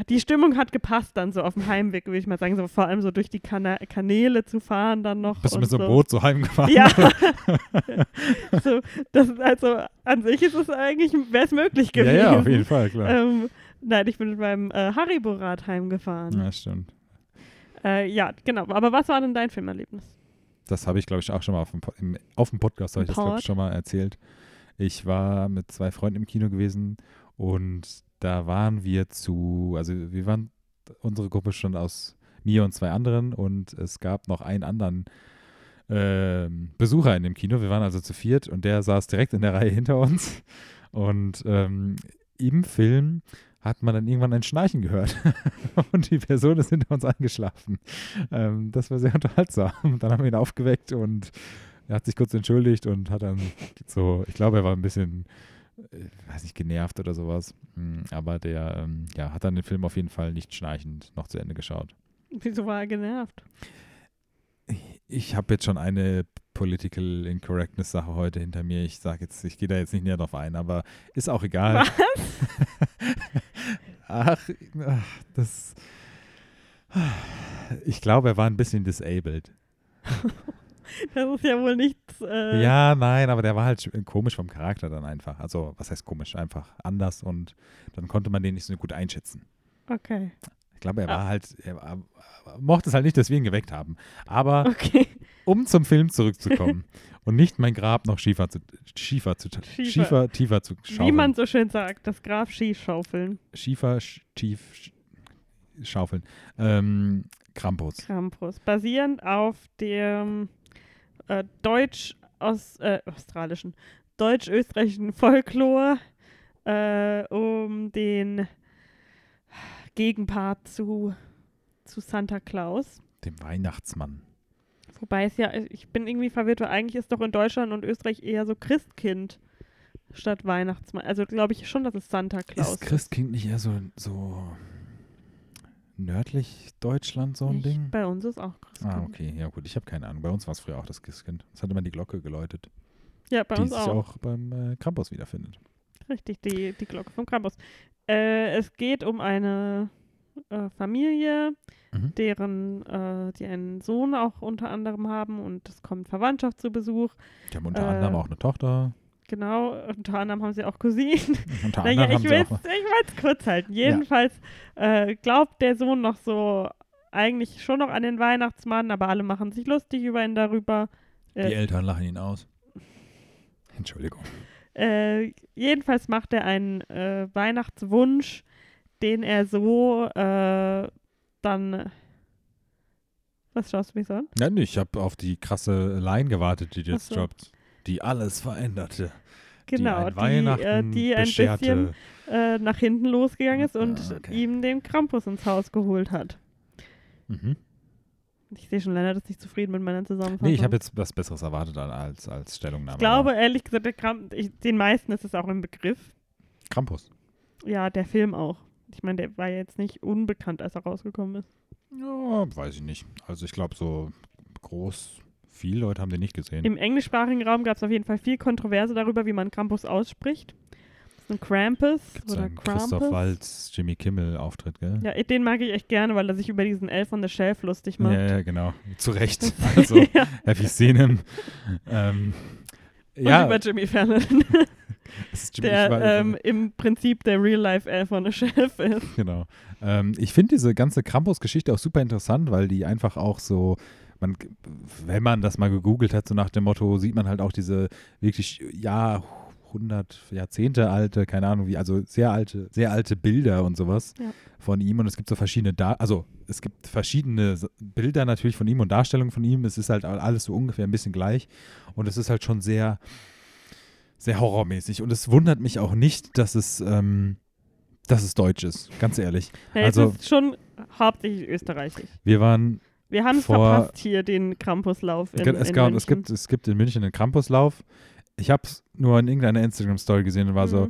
die Stimmung hat gepasst dann so auf dem Heimweg, würde ich mal sagen, so vor allem so durch die Kana Kanäle zu fahren dann noch. Bist du mit so einem. Boot so heimgefahren? Ja. so, das also an sich ist es eigentlich, wäre es möglich ja, gewesen. ja, auf jeden Fall, klar. Ähm, nein, ich bin mit meinem äh, Haribo-Rad heimgefahren. ja, stimmt. Äh, ja, genau. Aber was war denn dein Filmerlebnis? Das habe ich, glaube ich, auch schon mal auf dem, im, auf dem Podcast, habe ich das, glaube ich, schon mal erzählt. Ich war mit zwei Freunden im Kino gewesen und da waren wir zu, also wir waren, unsere Gruppe schon aus mir und zwei anderen und es gab noch einen anderen ähm, Besucher in dem Kino. Wir waren also zu viert und der saß direkt in der Reihe hinter uns und ähm, im Film hat man dann irgendwann ein Schnarchen gehört und die Person ist hinter uns eingeschlafen. Ähm, das war sehr unterhaltsam. Dann haben wir ihn aufgeweckt und er hat sich kurz entschuldigt und hat dann so, ich glaube, er war ein bisschen, äh, weiß nicht, genervt oder sowas. Hm, Aber der, ähm, ja, hat dann den Film auf jeden Fall nicht schnarchend noch zu Ende geschaut. Wieso war er genervt? Ich habe jetzt schon eine Political Incorrectness Sache heute hinter mir. Ich sage jetzt, ich gehe da jetzt nicht näher drauf ein, aber ist auch egal. Was? Ach, ach, das. Ich glaube, er war ein bisschen disabled. Das ist ja wohl nichts. Äh, Ja, nein, aber der war halt sch- komisch vom Charakter dann einfach. Also, was heißt komisch? Einfach anders und dann konnte man den nicht so gut einschätzen. Okay. Ich glaube, er Ah. war halt, er war, mochte es halt nicht, dass wir ihn geweckt haben. Aber Okay. um zum Film zurückzukommen und nicht mein Grab noch schiefer zu, schiefer zu, Schiefer. schiefer, tiefer zu schaufeln. Wie man so schön sagt, das Graf Skischaufeln. Schiefer, sch, tief sch, schaufeln. Ähm, Krampus. Krampus. Basierend auf dem äh, deutsch aus äh, australischen, deutsch-österreichischen Folklore äh, um den Gegenpart zu, zu Santa Claus. Dem Weihnachtsmann. Wobei es ja, ich bin irgendwie verwirrt, weil eigentlich ist doch in Deutschland und Österreich eher so Christkind statt Weihnachtsmann. Also glaube ich schon, dass es Santa Claus Ist Christkind nicht eher so, so nördlich Deutschland so ein Nicht. Ding? Bei uns ist auch Christkind. Ah, okay. Ja, gut. Ich habe keine Ahnung. Bei uns war es früher auch das Christkind. Es hat immer die Glocke geläutet, Ja, bei die uns sich auch. auch beim äh, Krampus wiederfindet. Richtig, die, die Glocke vom Krampus. Äh, es geht um eine äh, Familie, Mhm. deren, äh, die einen Sohn auch unter anderem haben und es kommt Verwandtschaft zu Besuch. Die haben unter Äh, anderem auch eine Tochter. Genau, unter anderem haben sie auch Cousinen. Unter naja, ich will es kurz halten. Jedenfalls äh, glaubt der Sohn noch so eigentlich schon noch an den Weihnachtsmann, aber alle machen sich lustig über ihn darüber. Die Äh, Eltern lachen ihn aus. Entschuldigung. Äh, jedenfalls macht er einen äh, Weihnachtswunsch, den er so äh, dann. Was schaust du mich so an? Ja, nee, ich habe auf die krasse Line gewartet, die Ach jetzt so. droppt. Die alles veränderte. Genau, die ein die, äh, die ein bescherte. bisschen äh, nach hinten losgegangen ist und Ah, okay. ihm den Krampus ins Haus geholt hat. Mhm. Ich sehe schon, Lennart ist nicht zufrieden mit meiner Zusammenfassung. Nee, ich habe jetzt was Besseres erwartet als, als Stellungnahme. Ich glaube, ehrlich gesagt, ich, den meisten ist es auch im Begriff. Krampus. Ja, der Film auch. Ich meine, der war jetzt nicht unbekannt, als er rausgekommen ist. Ja, weiß ich nicht. Also ich glaube, so groß, viele Leute haben den nicht gesehen. Im englischsprachigen Raum gab es auf jeden Fall viel Kontroverse darüber, wie man Krampus ausspricht. Das ist ein Krampus Gibt's oder einen Krampus. Christoph Waltz, Jimmy Kimmel Auftritt, gell? Ja, den mag ich echt gerne, weil er sich über diesen Elf on the Shelf lustig macht. ja, ja, genau. Zu Recht. Also, ja, Happy seen him. ähm, und ja, über Jimmy Fallon, Jimmy, der ähm, im Prinzip der Real-Life Elf on the Shelf ist. Genau. Ähm, ich finde diese ganze Krampus-Geschichte auch super interessant, weil die einfach auch so, man, wenn man das mal gegoogelt hat, so nach dem Motto, sieht man halt auch diese wirklich Jahrhundert, Jahrzehnte alte, keine Ahnung wie, also sehr alte, sehr alte Bilder und sowas Ja. von ihm und es gibt so verschiedene, da also es gibt verschiedene Bilder natürlich von ihm und Darstellungen von ihm. Es ist halt alles so ungefähr ein bisschen gleich und es ist halt schon sehr, sehr horrormäßig und es wundert mich auch nicht, dass es ähm, dass es deutsch ist, ganz ehrlich. Ja, Also- es ist schon hauptsächlich österreichisch. Wir waren, Wir haben es verpasst hier, den Krampuslauf in, es, in gab, es, München. gibt, es gibt in München einen Campuslauf. Ich habe es nur in irgendeiner Instagram-Story gesehen und war so,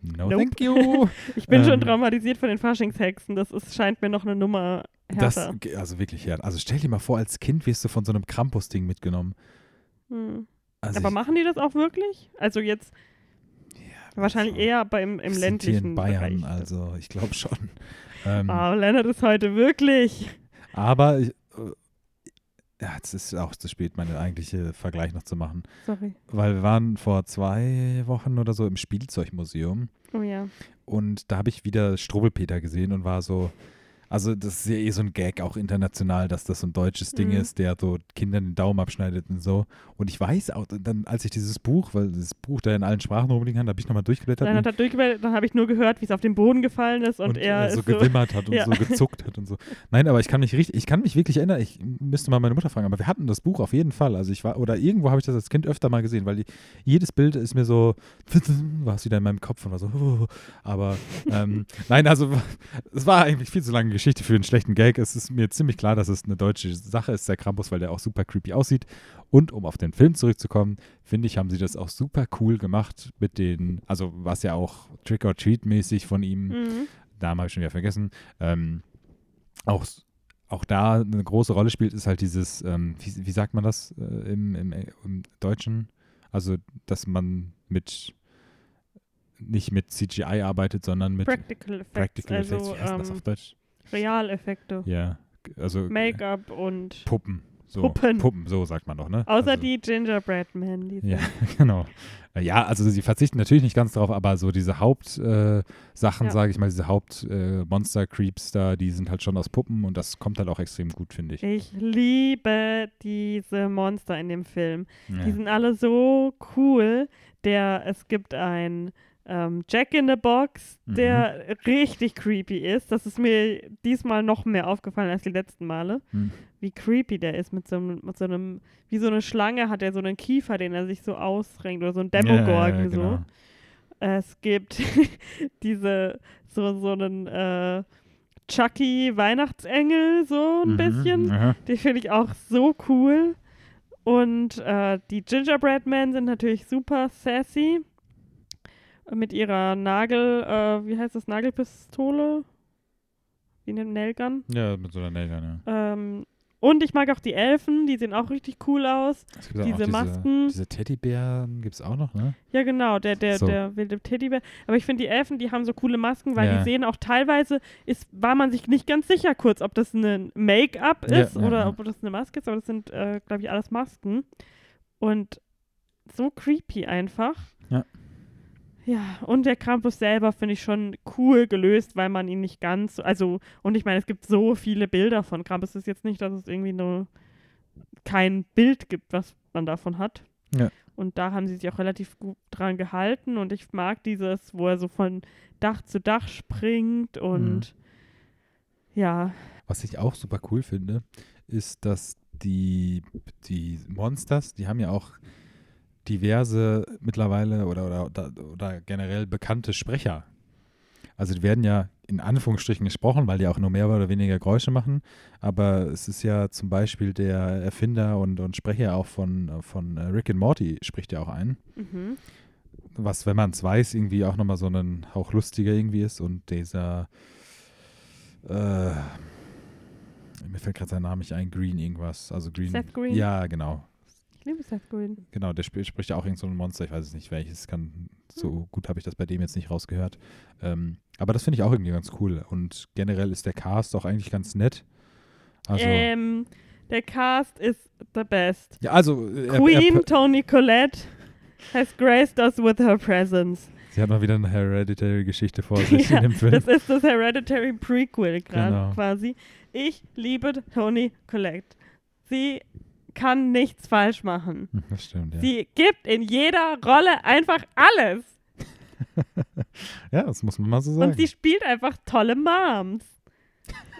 Mhm. no Nope. thank you. Ich bin schon ähm, traumatisiert von den Faschingshexen. Das ist, scheint mir noch eine Nummer das, härter. also wirklich härter. Also stell dir mal vor, als Kind wirst du von so einem Krampus-Ding mitgenommen. Hm. Also Aber ich, machen die das auch wirklich? Also jetzt wahrscheinlich also, eher aber im, ländlichen hier in Bayern, Bereich. also ich glaube schon. Ähm, Ah, Lennart ist heute wirklich. Aber ich, ja, jetzt ist auch zu spät, meinen eigentliche Vergleich noch zu machen. Sorry. Weil wir waren vor zwei Wochen oder so im Spielzeugmuseum Oh ja. und da habe ich wieder Strubbelpeter gesehen und war so, also das ist ja eh so ein Gag auch international, dass das so ein deutsches Ding Mhm. ist, der so Kindern den Daumen abschneidet und so. Und ich weiß auch, dann als ich dieses Buch, weil das Buch da in allen Sprachen rumliegen da habe ich nochmal durchgeblättert Lennart hat durchgewählt, dann habe ich nur gehört, wie es auf den Boden gefallen ist und, und, er äh, so ist so. gewimmert hat und Ja. so gezuckt hat und so. Nein, aber ich kann mich richtig, ich kann mich wirklich erinnern, ich müsste mal meine Mutter fragen, aber wir hatten das Buch auf jeden Fall. Also ich war, oder irgendwo habe ich das als Kind öfter mal gesehen, weil die, jedes Bild ist mir so, war es wieder in meinem Kopf und war so, aber ähm, nein, also es war eigentlich viel zu lange Geschichte für einen schlechten Gag. Es ist mir ziemlich klar, dass es eine deutsche Sache ist, der Krampus, weil der auch super creepy aussieht. Und um auf den Film zurückzukommen, finde ich, haben sie das auch super cool gemacht mit den, also was ja auch Trick-or-Treat-mäßig von ihm, Mhm. Namen habe ich schon wieder vergessen, ähm, auch, auch da eine große Rolle spielt, ist halt dieses, ähm, wie, wie sagt man das äh, im, im, im Deutschen? Also, dass man mit nicht mit CGI arbeitet, sondern mit Practical Effects, Practical also Effects. Wie heißt denn das ähm, auf Deutsch? Realeffekte. Ja, also Make-up und Puppen. So, Puppen. Puppen, so sagt man doch, ne? außer also, die Gingerbread Men. Die Ja, genau. Äh, Ja, also sie verzichten natürlich nicht ganz drauf, aber so diese Hauptsachen, äh, Ja. sage ich mal, diese Haupt-Monster-Creeps da, die sind halt schon aus Puppen und das kommt halt auch extrem gut, finde ich. Ich liebe diese Monster in dem Film. Ja. Die sind alle so cool. Der, es gibt ein ähm, Jack in the Box, der richtig creepy ist. Das ist mir diesmal noch mehr aufgefallen als die letzten Male. Hm. Wie creepy der ist mit so einem, mit so einem, wie so eine Schlange hat er so einen Kiefer, den er sich so ausrenkt oder so ein Demogorgon ja, so. genau. Es gibt diese, so, so einen äh, Chucky Weihnachtsengel, so ein Mhm, bisschen. aha. Die finde ich auch so cool. Und äh, die Gingerbread Men sind natürlich super sassy. Mit ihrer Nagel, äh, wie heißt das, Nagelpistole? Wie eine Nailgun. Ja, mit so einer Nailgun, ja. Ähm, und ich mag auch die Elfen, die sehen auch richtig cool aus. Es gibt auch Diese Masken. Diese Teddybären gibt es auch noch, ne? Ja, genau, der, der, So. der wilde Teddybär. Aber ich finde, die Elfen, die haben so coole Masken, weil Ja. die sehen auch teilweise, ist, war man sich nicht ganz sicher kurz, ob das ein Make-up ist ja, oder ja. ob das eine Maske ist, aber das sind, äh, glaube ich, alles Masken. Und so creepy einfach. Ja. Ja, und der Krampus selber finde ich schon cool gelöst, weil man ihn nicht ganz, so- also, und ich meine, es gibt so viele Bilder von Krampus. Es ist jetzt nicht, dass es irgendwie nur kein Bild gibt, was man davon hat. Ja. Und da haben sie sich auch relativ gut dran gehalten und ich mag dieses, wo er so von Dach zu Dach springt und ja, Was ich auch super cool finde, ist, dass die, die Monsters, die haben ja auch diverse mittlerweile oder, oder, oder, generell bekannte Sprecher. Also die werden ja in Anführungsstrichen gesprochen, weil die auch nur mehr oder weniger Geräusche machen. Aber es ist ja zum Beispiel der Erfinder und, und Sprecher auch von, von äh, Rick and Morty spricht ja auch ein. mhm. Was, wenn man es weiß, irgendwie auch nochmal so ein Hauch lustiger irgendwie ist. Und dieser, äh, mir fällt gerade sein Name nicht ein, Green irgendwas. Also Green. Seth Green? Ja, genau. Ich liebe Seth Green. Genau, der sp spricht ja auch irgend so ein Monster, ich weiß es nicht welches, kann, so gut habe ich das bei dem jetzt nicht rausgehört. Ähm, aber das finde ich auch irgendwie ganz cool. Und generell ist der Cast auch eigentlich ganz nett. Also, ähm, der Cast ist the best. ja, also äh, er, Queen er, Toni Collette has graced us with her presence. sie hat mal wieder eine Hereditary-Geschichte vor sich Ja, in dem Film. Das ist das Hereditary Prequel gerade Genau. quasi. Ich liebe Toni Collette. Sie kann nichts falsch machen. Das stimmt, ja. Sie gibt in jeder Rolle einfach alles. ja, das muss man mal so sagen. Und sie spielt einfach tolle Moms.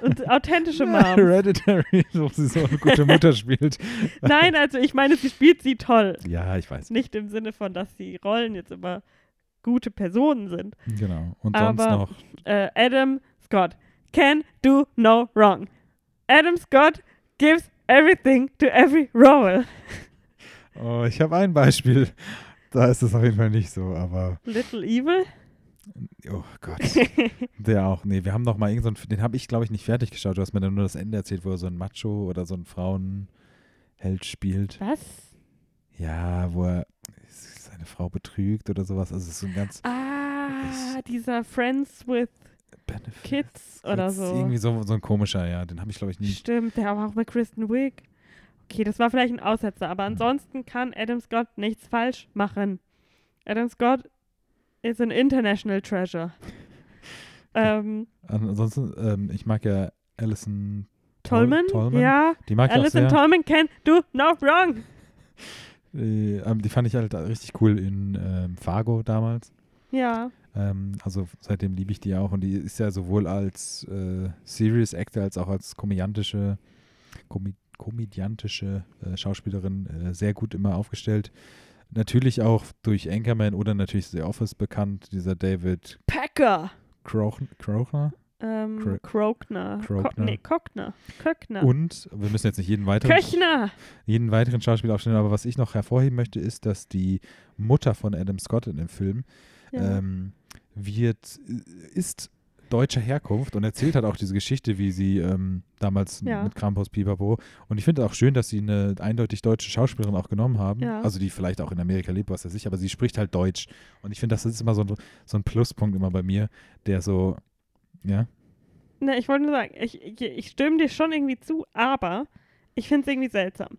Und authentische Ja, Moms. Hereditary, wo sie so eine gute Mutter spielt. Nein, also ich meine, sie spielt sie toll. Ja, ich weiß. Nicht im Sinne von, dass die Rollen jetzt immer gute Personen sind. Genau. Und Aber- sonst noch. Äh, Adam Scott can do no wrong. Adam Scott gives everything to every role. Oh, ich habe ein Beispiel. Da ist es auf jeden Fall nicht so, aber. Little Evil. Oh Gott. Der auch. Nee, wir haben noch mal irgendeinen. den habe ich, glaube ich, nicht fertig geschaut. Du hast mir dann nur das Ende erzählt, wo er so ein Macho oder so ein Frauenheld spielt. Was? Ja, wo er seine Frau betrügt oder sowas. Also, es ist so ein ganz. Ah, dieser Friends with Benefit. Kids oder so. Irgendwie so, so ein komischer, ja. Den habe ich, glaube ich, nie. Stimmt, der war auch mit Kristen Wiig. Okay, das war vielleicht ein Aussetzer, aber ansonsten kann Adam Scott nichts falsch machen. Adam Scott is an international treasure. ähm, Ansonsten, ähm, ich mag ja Alison Tol- Tolman? Tolman. Ja, Die mag ich auch Alison sehr. Tolman can do no wrong. Äh, ähm, die fand ich halt richtig cool in ähm, Fargo damals. Ja, Ähm, also seitdem liebe ich die auch und die ist ja sowohl als äh, Serious Actor als auch als komödiantische, komi komödiantische äh, Schauspielerin äh, sehr gut immer aufgestellt. Natürlich auch durch Anchorman oder natürlich The Office bekannt, dieser David Packer. Croch Crochner. Ähm, Cro- Krogner. Ko Krogner. nee, Kockner. Köckner. Und wir müssen jetzt nicht jeden weiteren, Köchner! jeden weiteren Schauspieler aufstellen, aber was ich noch hervorheben möchte, ist, dass die Mutter von Adam Scott in dem Film Ja. ähm, wird, ist deutscher Herkunft und erzählt hat auch diese Geschichte, wie sie ähm, damals Ja. mit Krampus Pipapo. Und ich finde auch schön, dass sie eine eindeutig deutsche Schauspielerin auch genommen haben. Ja. Also die vielleicht auch in Amerika lebt, was weiß ich, aber sie spricht halt Deutsch. Und ich finde, das ist immer so ein, so ein Pluspunkt immer bei mir, der so, ja, Ne, ich wollte nur sagen, ich, ich, ich stimme dir schon irgendwie zu, aber ich finde es irgendwie seltsam.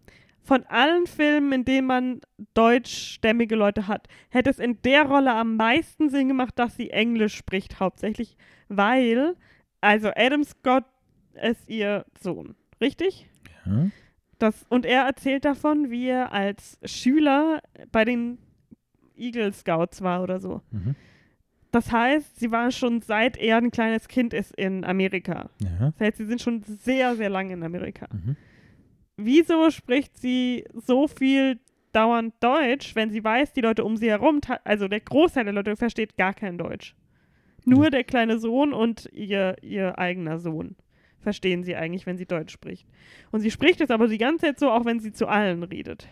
Von allen Filmen, in denen man deutschstämmige Leute hat, hätte es in der Rolle am meisten Sinn gemacht, dass sie Englisch spricht, hauptsächlich, weil, also Adam Scott ist ihr Sohn, richtig? ja. Das, und er erzählt davon, wie er als Schüler bei den Eagle Scouts war oder so. Mhm. Das heißt, sie war schon seit er ein kleines Kind ist in Amerika. ja. Das heißt, sie sind schon sehr, sehr lange in Amerika. Mhm. Wieso spricht sie so viel dauernd Deutsch, wenn sie weiß, die Leute um sie herum, also der Großteil der Leute versteht gar kein Deutsch. Nur Ja. der kleine Sohn und ihr, ihr eigener Sohn verstehen sie eigentlich, wenn sie Deutsch spricht. Und sie spricht es aber die ganze Zeit so, auch wenn sie zu allen redet.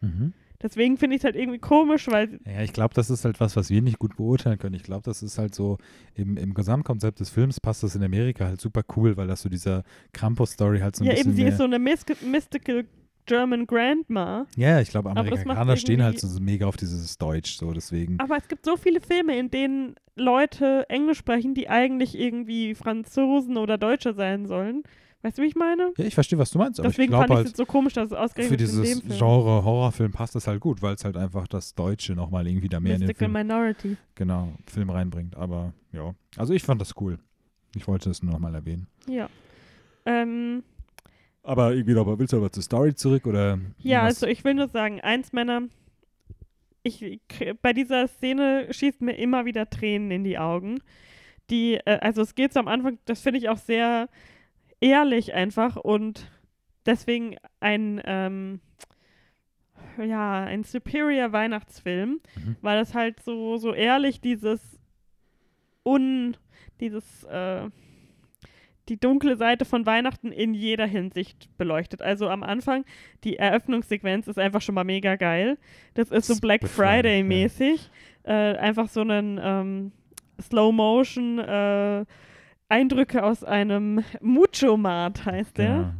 Mhm. Deswegen finde ich es halt irgendwie komisch, weil Ja, ich glaube, das ist halt was, was wir nicht gut beurteilen können. Ich glaube, das ist halt so, im, im Gesamtkonzept des Films passt das in Amerika halt super cool, weil das so dieser Krampus-Story halt so ein ja bisschen eben sie ist so eine Mys Mystical German Grandma. Ja, ich glaube, Amerikaner stehen halt so mega auf dieses Deutsch, so deswegen. Aber es gibt so viele Filme, in denen Leute Englisch sprechen, die eigentlich irgendwie Franzosen oder Deutsche sein sollen. Weißt du, wie ich meine? Ja, ich verstehe, was du meinst, aber Deswegen ich fand ich es halt, so komisch, dass es für ausgerechnet in dieses Genre Horrorfilm passt das halt gut, weil es halt einfach das Deutsche nochmal irgendwie da mehr in den Mystical Film, Minority. genau, Film reinbringt. Aber ja, also ich fand das cool. Ich wollte es nur nochmal erwähnen. Ja. Ähm, Aber irgendwie noch, willst du aber zur Story zurück oder? ja, was? also ich will nur sagen, eins meiner. Ich, bei dieser Szene schießt mir immer wieder Tränen in die Augen. Die, äh, also es geht so am Anfang, das finde ich auch sehr ehrlich einfach und deswegen ein, ähm, ja, ein superior Weihnachtsfilm, Mhm. weil es halt so, so ehrlich dieses un, dieses, äh, die dunkle Seite von Weihnachten in jeder Hinsicht beleuchtet. Also am Anfang, die Eröffnungssequenz ist einfach schon mal mega geil. Das ist so Das Black. Friday-mäßig. Äh, einfach so einen ähm, Slow-Motion äh, Eindrücke aus einem Mucho-Mart heißt der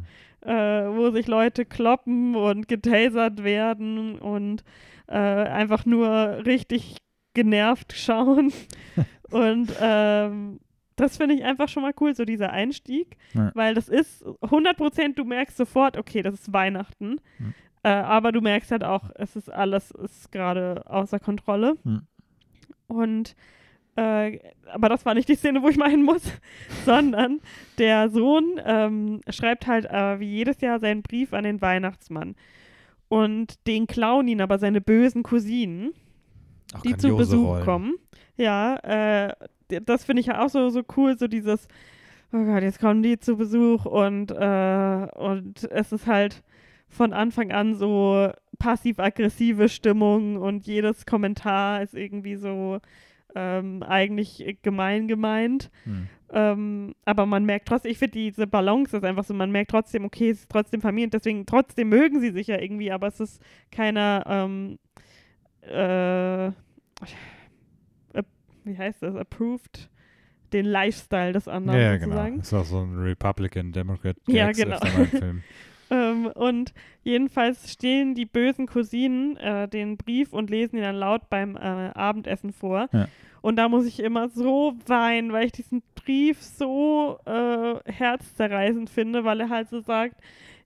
Ja. äh, wo sich Leute kloppen und getasert werden und äh, einfach nur richtig genervt schauen. und ähm, das finde ich einfach schon mal cool, so dieser Einstieg, Ja. weil das ist 100%, du merkst sofort, okay, das ist Weihnachten, Hm. äh, aber du merkst halt auch, es ist alles ist gerade außer Kontrolle. Hm. Und äh, aber das war nicht die Szene, wo ich meinen muss, sondern der Sohn ähm, schreibt halt äh, wie jedes Jahr seinen Brief an den Weihnachtsmann. Und den klauen ihn aber seine bösen Cousinen, Auch die zu Besuch Rollen. kommen. Ja, äh, das finde ich ja auch so, so cool, so dieses, oh Gott, jetzt kommen die zu Besuch und, äh, und es ist halt von Anfang an so passiv-aggressive Stimmung und jedes Kommentar ist irgendwie so ähm, eigentlich gemein gemeint. Hm. Ähm, aber man merkt trotzdem, ich finde diese Balance ist einfach so, man merkt trotzdem, okay, es ist trotzdem Familie, deswegen trotzdem mögen sie sich ja irgendwie, aber es ist keiner, ähm, äh, ap- wie heißt das, approved den Lifestyle des anderen Ja, ja, genau. sozusagen. Ist auch so ein Republican, Democrat. Ja, genau. Ähm, und jedenfalls stehlen die bösen Cousinen äh, den Brief und lesen ihn dann laut beim äh, Abendessen vor. Ja. Und da muss ich immer so weinen, weil ich diesen Brief so äh, herzzerreißend finde, weil er halt so sagt,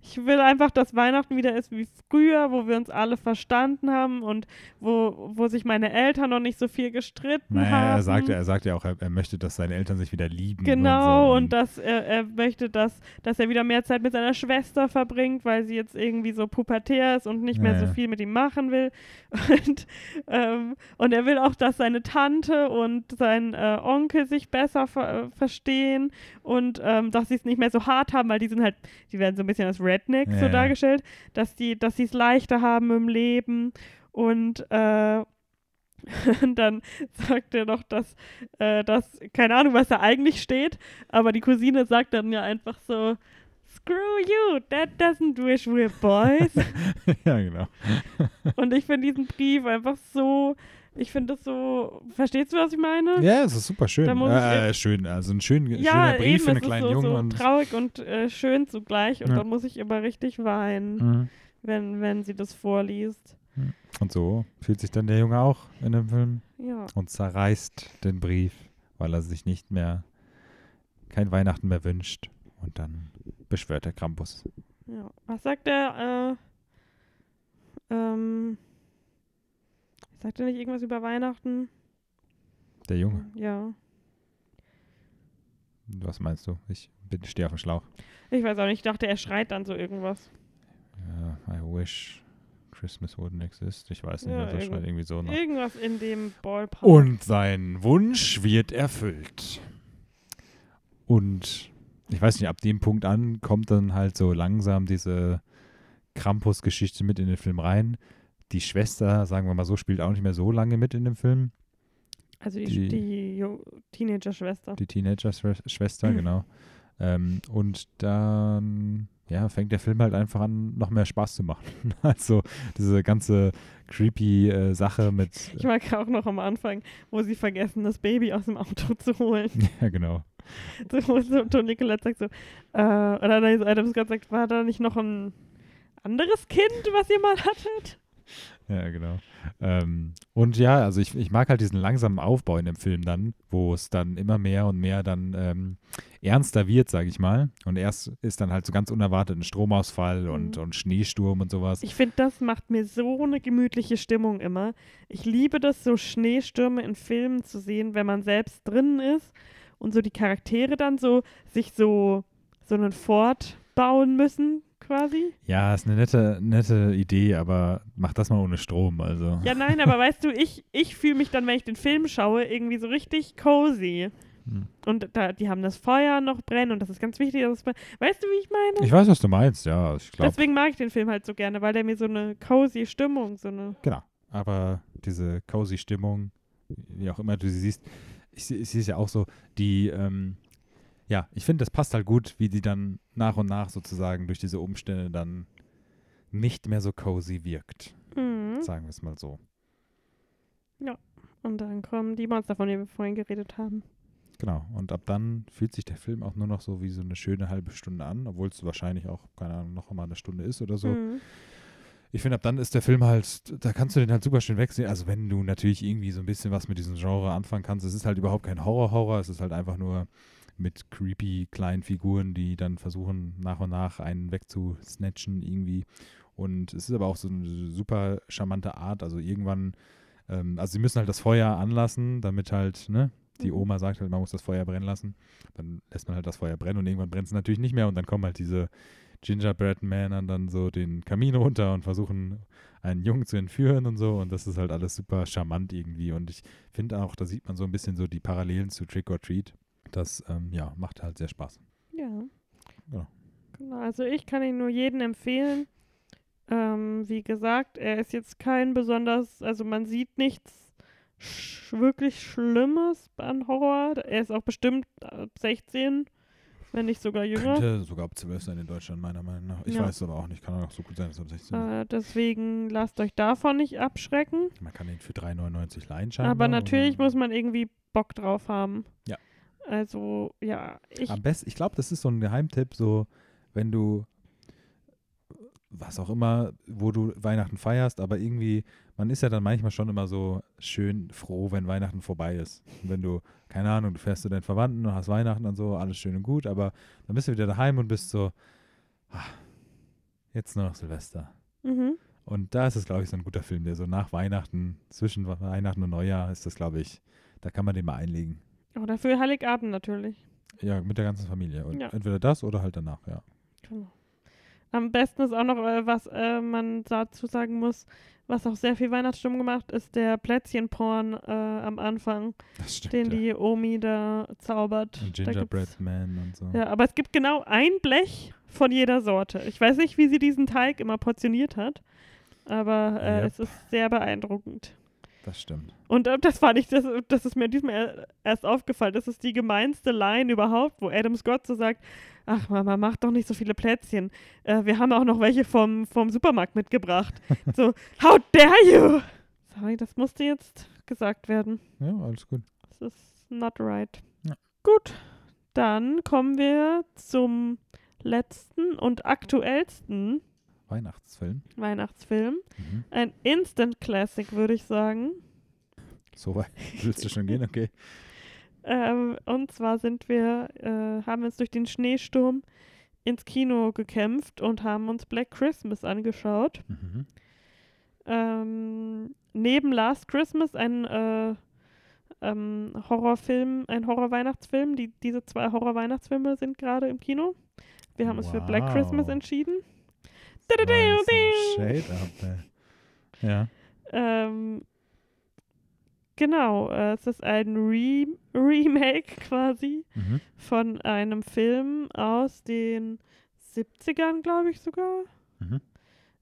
ich will einfach, dass Weihnachten wieder ist wie früher, wo wir uns alle verstanden haben und wo, wo sich meine Eltern noch nicht so viel gestritten Naja, haben. er sagt, er sagt ja auch, er, er möchte, dass seine Eltern sich wieder lieben. Genau, und, und, so. dass er, er möchte, dass, dass er wieder mehr Zeit mit seiner Schwester verbringt, weil sie jetzt irgendwie so pubertär ist und nicht mehr Ja, so viel mit ihm machen will. Und, ähm, und er will auch, dass seine Tante und sein äh, Onkel sich besser ver äh, verstehen und ähm, dass sie es nicht mehr so hart haben, weil die sind halt, die werden so ein bisschen als Rednecks Ja, so dargestellt, dass die, dass sie es leichter haben im Leben und äh, Und dann sagt er noch, dass, äh, dass, keine Ahnung, was da eigentlich steht, aber die Cousine sagt dann ja einfach so, Screw you, that doesn't wish we're boys. ja, genau. Und ich finde diesen Brief einfach so, ich finde das so, verstehst du, was ich meine? Ja, es ist super schön. Muss ich Äh, schön, also ein schön, Ja, schöner Brief eben, für einen kleinen so, Jungen. so und, traurig und äh, schön zugleich und Ja. da muss ich immer richtig weinen, Mhm. wenn, wenn sie das vorliest. und so fühlt sich dann der Junge auch in dem Film Ja. und zerreißt den Brief, weil er sich nicht mehr, kein Weihnachten mehr wünscht. Und dann beschwört der Krampus. ja. Was sagt er? Äh, ähm, sagt er nicht irgendwas über Weihnachten? Der Junge, Ja. was meinst du? Ich bin, stehe auf dem Schlauch. Ich weiß auch nicht, ich dachte, er schreit dann so irgendwas. Ja, I wish Christmas wouldn't exist. Ich weiß nicht, Ja, mehr, so irgend- irgendwie so. Noch. Irgendwas in dem Ballpark. Und sein Wunsch wird erfüllt. Und ich weiß nicht, ab dem Punkt an kommt dann halt so langsam diese Krampus-Geschichte mit in den Film rein. Die Schwester, sagen wir mal so, spielt auch nicht mehr so lange mit in dem Film. Also die, die- Teenager-Schwester. Die Teenager-Schwester, genau. Ähm, und dann ja, fängt der Film halt einfach an, noch mehr Spaß zu machen. also diese ganze creepy äh, Sache mit. Ich mag auch noch am Anfang, wo sie vergessen, das Baby aus dem Auto zu holen. ja, genau. So, wo so Toni Collette sagt so, äh, oder nein, so Adam Scott sagt, war da nicht noch ein anderes Kind, was ihr mal hattet? Ja, genau. Ähm, und ja, also ich, ich mag halt diesen langsamen Aufbau in dem Film dann, wo es dann immer mehr und mehr dann ähm, ernster wird, sage ich mal. Und erst ist dann halt so ganz unerwartet ein Stromausfall und, Mhm. und Schneesturm und sowas. Ich finde, das macht mir so eine gemütliche Stimmung immer. Ich liebe das, so Schneestürme in Filmen zu sehen, wenn man selbst drin ist und so die Charaktere dann so sich so, so einen Fort bauen müssen, quasi. Ja, ist eine nette, nette Idee, aber mach das mal ohne Strom. Also. Ja, nein, aber weißt du, ich, ich fühle mich dann, wenn ich den Film schaue, irgendwie so richtig cozy. Hm. Und da, die haben das Feuer noch brennen und das ist ganz wichtig. Brennt. weißt du, wie ich meine? Ich weiß, was du meinst, ja. Ich glaube, Deswegen mag ich den Film halt so gerne, weil der mir so eine cozy Stimmung, so eine. genau. Aber diese cozy Stimmung, wie auch immer du sie siehst, ich, sie- ich sehe es ja auch so, die, ähm, ja, ich finde, das passt halt gut, wie die dann nach und nach sozusagen durch diese Umstände dann nicht mehr so cozy wirkt. Mhm. Sagen wir es mal so. Und dann kommen die Monster, von denen wir vorhin geredet haben. Genau. Und ab dann fühlt sich der Film auch nur noch so wie so eine schöne halbe Stunde an, obwohl es wahrscheinlich auch, keine Ahnung, noch mal eine Stunde ist oder so. Mhm. Ich finde, ab dann ist der Film halt, da kannst du den halt super schön wegsehen. Also wenn du natürlich irgendwie so ein bisschen was mit diesem Genre anfangen kannst, es ist halt überhaupt kein Horror-Horror, es ist halt einfach nur mit creepy kleinen Figuren, die dann versuchen, nach und nach einen wegzusnatchen irgendwie. Und es ist aber auch so eine super charmante Art. Also irgendwann, ähm, also sie müssen halt das Feuer anlassen, damit halt, ne, die Mhm. Oma sagt halt, man muss das Feuer brennen lassen. Dann lässt man halt das Feuer brennen und irgendwann brennt es natürlich nicht mehr und dann kommen halt diese Gingerbread-Männern dann so den Kamin runter und versuchen, einen Jungen zu entführen und so. Und das ist halt alles super charmant irgendwie. Und ich finde auch, da sieht man so ein bisschen so die Parallelen zu Trick or Treat. Das, ähm, ja, macht halt sehr Spaß. Ja. Ja. Genau, also ich kann ihn nur jedem empfehlen. Ähm, wie gesagt, er ist jetzt kein besonders, also man sieht nichts sch wirklich Schlimmes an Horror. Er ist auch bestimmt ab 16, wenn nicht sogar jünger. Könnte sogar ab 12 sein in Deutschland, meiner Meinung nach. Ich Ja. weiß es aber auch nicht. Kann auch so gut sein, dass ab 16 ist. Äh, deswegen lasst euch davon nicht abschrecken. Man kann den für 3,99 leihen scheinbar. Aber natürlich oder? muss man irgendwie Bock drauf haben. Ja. Also, ja, ich. Am besten, ich glaube, das ist so ein Geheimtipp, so wenn du was auch immer, wo du Weihnachten feierst, aber irgendwie, man ist ja dann manchmal schon immer so schön froh, wenn Weihnachten vorbei ist. Und wenn du, keine Ahnung, du fährst zu deinen Verwandten und hast Weihnachten und so, alles schön und gut, aber dann bist du wieder daheim und bist so, ah, jetzt nur noch Silvester. Mhm. Und da ist es, glaube ich, so ein guter Film, der so nach Weihnachten, zwischen Weihnachten und Neujahr ist das, glaube ich, da kann man den mal einlegen. Oh, dafür Heiligabend natürlich. Ja, mit der ganzen Familie. Und Ja. entweder das oder halt danach, ja. Genau. Am besten ist auch noch, äh, was äh, man dazu sagen muss, was auch sehr viel Weihnachtsstimmung gemacht, ist der Plätzchenporn äh, am Anfang, stimmt. den ja. die Omi da zaubert. Und Gingerbread Man und so. Ja, aber es gibt genau ein Blech von jeder Sorte. Ich weiß nicht, wie sie diesen Teig immer portioniert hat, aber äh, Yep. es ist sehr beeindruckend. Das stimmt. Und äh, das fand ich, das, das ist mir diesmal erst aufgefallen. Das ist die gemeinste Line überhaupt, wo Adam Scott so sagt, ach Mama, mach doch nicht so viele Plätzchen. Äh, wir haben auch noch welche vom, vom Supermarkt mitgebracht. so, how dare you? Sorry, das musste jetzt gesagt werden. Ja, alles gut. Das ist not right. Ja. Gut, dann kommen wir zum letzten und aktuellsten Weihnachtsfilm. Weihnachtsfilm. Mhm. Ein Instant Classic, würde ich sagen. So weit willst du schon gehen? Okay. Ähm, und zwar sind wir, äh, haben uns durch den Schneesturm ins Kino gekämpft und haben uns Black Christmas angeschaut. Mhm. Ähm, neben Last Christmas ein äh, ähm, Horrorfilm, ein Horror-Weihnachtsfilm. Die, diese zwei Horror-Weihnachtsfilme sind gerade im Kino. Wir haben uns für Black Wow. Christmas entschieden. Shade up there. Ja. Ähm, genau, äh, es ist ein Re Remake quasi Mhm. von einem Film aus den 70ern, glaube ich sogar. Mhm.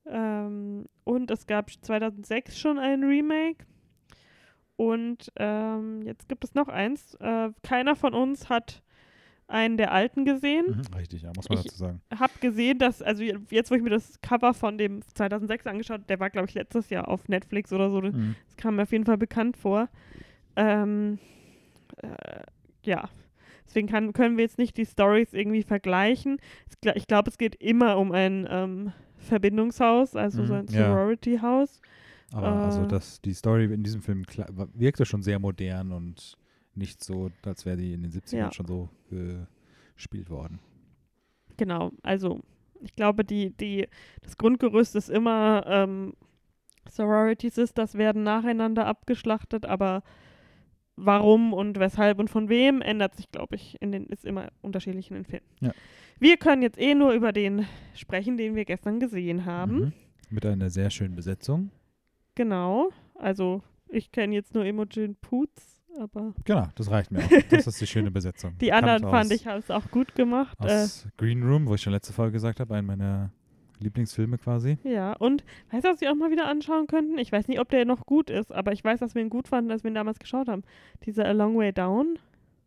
Ähm, und es gab 2006 schon ein Remake. Und ähm, jetzt gibt es noch eins. Äh, keiner von uns hat einen der alten gesehen. Mhm. Richtig, ja, muss man Ich- dazu sagen. Hab gesehen, dass, also jetzt, wo ich mir das Cover von dem 2006 angeschaut, der war, glaube ich, letztes Jahr auf Netflix oder so. Mhm. Das kam mir auf jeden Fall bekannt vor. Ähm, äh, ja, deswegen kann, können wir jetzt nicht die Stories irgendwie vergleichen. Ich glaube, es geht immer um ein ähm, Verbindungshaus, also so Mhm, ein ja. Sorority-Haus. Aber also Äh. das, die Story in diesem Film wirkte schon sehr modern und nicht so, als wäre die in den 70ern Ja. schon so gespielt worden. Genau, also ich glaube, die, die, das Grundgerüst ist immer ähm, Sorority Sisters werden nacheinander abgeschlachtet, aber warum und weshalb und von wem ändert sich, glaube ich, in den, ist immer unterschiedlich in den Filmen. Ja. Wir können jetzt eh nur über den sprechen, den wir gestern gesehen haben. Mhm. Mit einer sehr schönen Besetzung. Genau, also ich kenne jetzt nur Imogen Poots, aber Genau, das reicht mir auch. Das ist die schöne Besetzung. die anderen fand aus, ich, haben es auch gut gemacht. Äh, Aus Green Room, wo ich schon letzte Folge gesagt habe, einen meiner Lieblingsfilme quasi. Ja, und weißt du, was wir auch mal wieder anschauen könnten? Ich weiß nicht, ob der noch gut ist, aber ich weiß, dass wir ihn gut fanden, als wir ihn damals geschaut haben. Dieser A Long Way Down.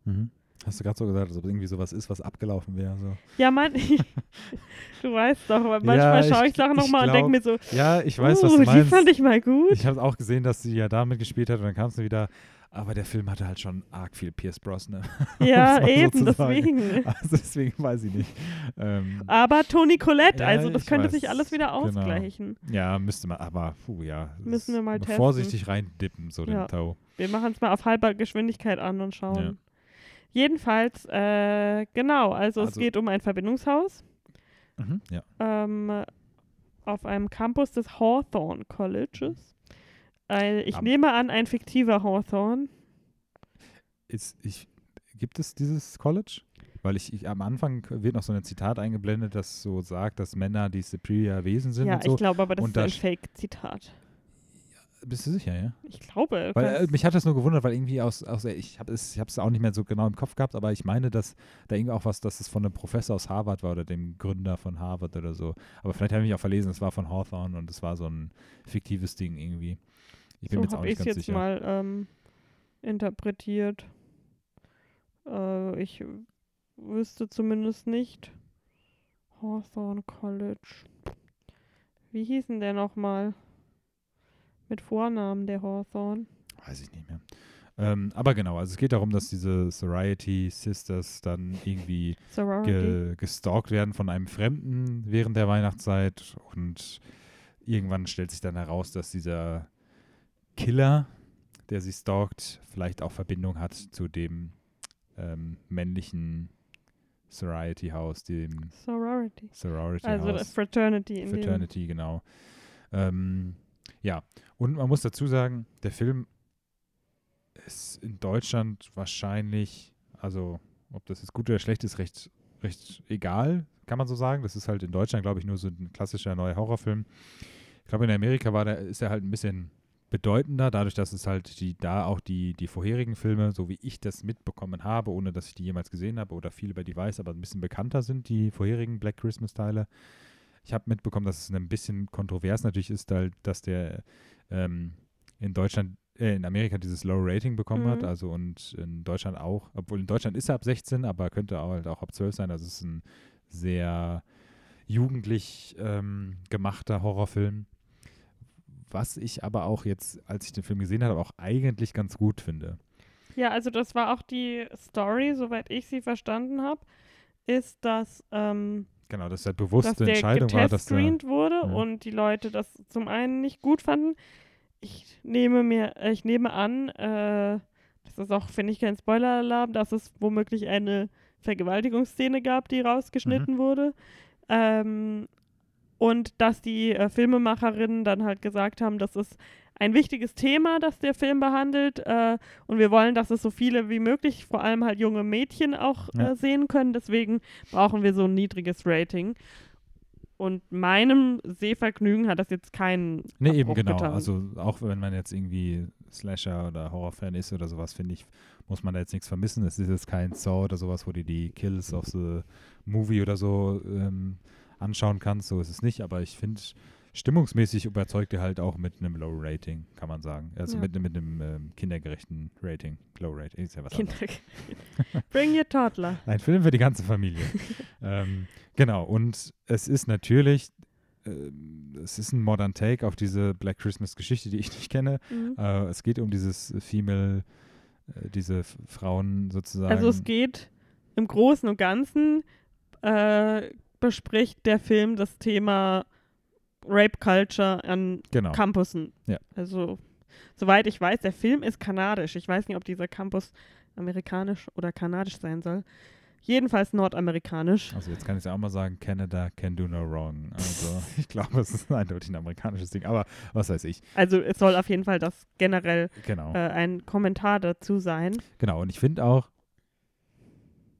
Mhm. Hast du gerade so gesagt, als ob irgendwie sowas ist, was abgelaufen wäre. So. Ja, Mann, du weißt doch, aber manchmal Ja, schaue ich, Sachen nochmal und denke mir so, Ja, ich weiß, uh, was du die meinst. fand ich mal gut. Ich habe auch gesehen, dass sie ja da mitgespielt hat und dann kam es wieder. Aber der Film hatte halt schon arg viel Pierce Brosnan. ja, eben, deswegen. Also deswegen weiß ich nicht. Ähm, Aber Toni Collette, Ja, also das könnte weiß, sich alles wieder genau. ausgleichen. ja, müsste man, aber puh, ja. Müssen wir mal testen. Vorsichtig reindippen, so den Ja. Tau. Wir machen es mal auf halber Geschwindigkeit an und schauen. Ja. Jedenfalls, äh, genau, also, es Also- geht um ein Verbindungshaus. Mhm. Ja. ähm, auf einem Campus des Hawthorne Colleges. Äh, ich Am- nehme an, ein fiktiver Hawthorne. Ist, ich, gibt es dieses College? Weil ich, ich am Anfang wird noch so ein Zitat eingeblendet, das so sagt, dass Männer die Superior Wesen sind Ja, und so. ich glaube aber, das Und ist ein Fake-Zitat. Bist du sicher, ja? Ich glaube. Weil äh, mich hat das nur gewundert, weil irgendwie aus, aus ich habe es, ich habe es auch nicht mehr so genau im Kopf gehabt, aber ich meine, dass da irgendwie auch was, dass es von einem Professor aus Harvard war oder dem Gründer von Harvard oder so. Aber vielleicht habe ich mich auch verlesen, es war von Hawthorne und es war so ein fiktives Ding irgendwie. Ich bin so habe ich es jetzt sicher. mal ähm, interpretiert. Äh, ich wüsste zumindest nicht. Hawthorne College. Wie hieß denn der nochmal? Mit Vornamen der Hawthorne. Weiß ich nicht mehr. Ähm, aber genau, also es geht darum, dass diese Sorority Sisters dann irgendwie ge gestalkt werden von einem Fremden während der Weihnachtszeit und irgendwann stellt sich dann heraus, dass dieser Killer, der sie stalkt, vielleicht auch Verbindung hat zu dem ähm, männlichen Sorority House, dem Sorority. Sorority Also House. Fraternity in Fraternity, genau. Ähm, ja, und man muss dazu sagen, der Film ist in Deutschland wahrscheinlich, also ob das jetzt gut oder schlecht ist, recht, recht egal, kann man so sagen. Das ist halt in Deutschland, glaube ich, nur so ein klassischer neuer Horrorfilm. Ich glaube, in Amerika war der, ist er halt ein bisschen bedeutender, dadurch, dass es halt die, da auch die, die vorherigen Filme, so wie ich das mitbekommen habe, ohne dass ich die jemals gesehen habe oder viel über die weiß, aber ein bisschen bekannter sind, die vorherigen Black Christmas-Teile. Ich habe mitbekommen, dass es ein bisschen kontrovers natürlich ist, da, dass der ähm, in Deutschland äh, in Amerika dieses Low Rating bekommen hat, Mhm. also und in Deutschland auch, obwohl in Deutschland ist er ab 16, aber könnte auch, halt auch ab 12 sein. Also es ist ein sehr jugendlich ähm, gemachter Horrorfilm. Was ich aber auch jetzt, als ich den Film gesehen habe, auch eigentlich ganz gut finde. Ja, also das war auch die Story, soweit ich sie verstanden habe, ist, dass, ähm, Genau, dass halt dass bewusste der Entscheidung war, dass der, wurde ja. und die Leute das zum einen nicht gut fanden. Ich nehme mir, äh, ich nehme an, äh, das ist auch, finde ich, kein Spoiler-Alarm, dass es womöglich eine Vergewaltigungsszene gab, die rausgeschnitten wurde. Ähm, und dass die äh, Filmemacherinnen dann halt gesagt haben, das ist ein wichtiges Thema, das der Film behandelt. Äh, und wir wollen, dass es so viele wie möglich, vor allem halt junge Mädchen auch Ja. äh, sehen können. Deswegen brauchen wir so ein niedriges Rating. Und meinem Sehvergnügen hat das jetzt keinen Nee, eben genau. getan. Also auch wenn man jetzt irgendwie Slasher oder Horrorfan ist oder sowas, finde ich, muss man da jetzt nichts vermissen. Es ist jetzt kein Saw oder sowas, wo du die Kills of the Movie oder so ähm, anschauen kannst. So ist es nicht, aber ich finde, stimmungsmäßig überzeugt er halt auch mit einem Low Rating, kann man sagen. Also Ja. mit, mit einem ähm, kindergerechten Rating. Low Rating ist ja was Kinder. anderes. Bring your toddler. Ein Film für die ganze Familie. ähm, genau, und es ist natürlich, ähm, es ist ein Modern Take auf diese Black Christmas Geschichte, die ich nicht kenne. Mhm. Äh, es geht um dieses Female, äh, diese Frauen sozusagen. Also es geht im Großen und Ganzen äh, bespricht der Film das Thema Rape Culture an genau. Campussen. Ja. Also soweit ich weiß, der Film ist kanadisch. Ich weiß nicht, ob dieser Campus amerikanisch oder kanadisch sein soll. Jedenfalls nordamerikanisch. Also jetzt kann ich ja auch mal sagen, Canada can do no wrong. Also ich glaube, es ist eindeutig ein amerikanisches Ding, aber was weiß ich. Also es soll auf jeden Fall das generell Genau. äh, ein Kommentar dazu sein. Genau, und ich finde auch,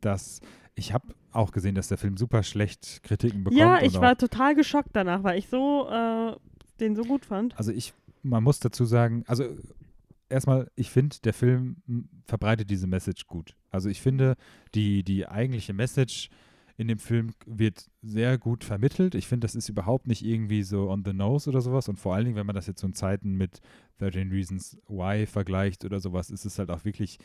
dass ich habe auch gesehen, dass der Film super schlecht Kritiken bekommt. ja, ich war total geschockt danach, weil ich so äh, den so gut fand. Also ich, man muss dazu sagen, also erstmal, ich finde, der Film verbreitet diese Message gut. Also ich finde, die, die eigentliche Message in dem Film wird sehr gut vermittelt. Ich finde, das ist überhaupt nicht irgendwie so on the nose oder sowas. Und vor allen Dingen, wenn man das jetzt so in Zeiten mit 13 Reasons Why vergleicht oder sowas, ist es halt auch wirklich,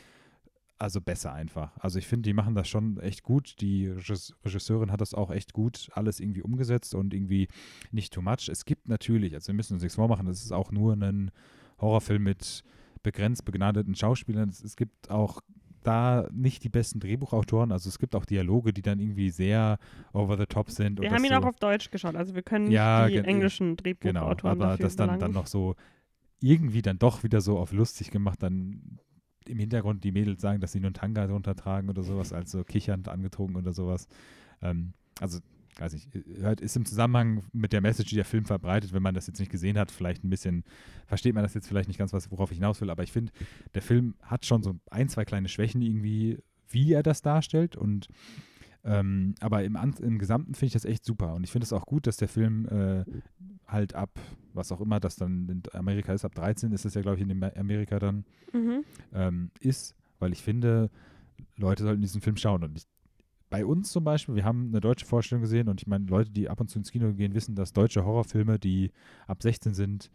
also besser einfach. Also ich finde, die machen das schon echt gut. Die Regis- Regisseurin hat das auch echt gut alles irgendwie umgesetzt und irgendwie nicht too much. Es gibt natürlich, also wir müssen uns nichts vormachen, das ist auch nur ein Horrorfilm mit begrenzt begnadeten Schauspielern. Es, es gibt auch da nicht die besten Drehbuchautoren, also es gibt auch Dialoge, die dann irgendwie sehr over the top sind. Wir haben ihn so, auch auf Deutsch geschaut, also wir können Ja, die englischen Genau, Drehbuchautoren aber dafür das dann, dann noch so irgendwie dann doch wieder so auf lustig gemacht, dann im Hintergrund die Mädels sagen, dass sie nur einen Tanga drunter tragen oder sowas, also kichernd angetrunken oder sowas. Ähm, also, weiß ich, hört, ist im Zusammenhang mit der Message, die der Film verbreitet, wenn man das jetzt nicht gesehen hat, vielleicht ein bisschen, versteht man das jetzt vielleicht nicht ganz, was, worauf ich hinaus will, aber ich finde, der Film hat schon so ein, zwei kleine Schwächen irgendwie, wie er das darstellt und ähm, aber im, im Gesamten finde ich das echt super und ich finde es auch gut, dass der Film äh, halt ab, was auch immer das dann in Amerika ist, ab 13 ist es ja, glaube ich, in Amerika dann Mhm. ähm, ist, weil ich finde, Leute sollten diesen Film schauen. Und ich, bei uns zum Beispiel, wir haben eine deutsche Vorstellung gesehen und ich meine, Leute, die ab und zu ins Kino gehen, wissen, dass deutsche Horrorfilme, die ab 16 sind,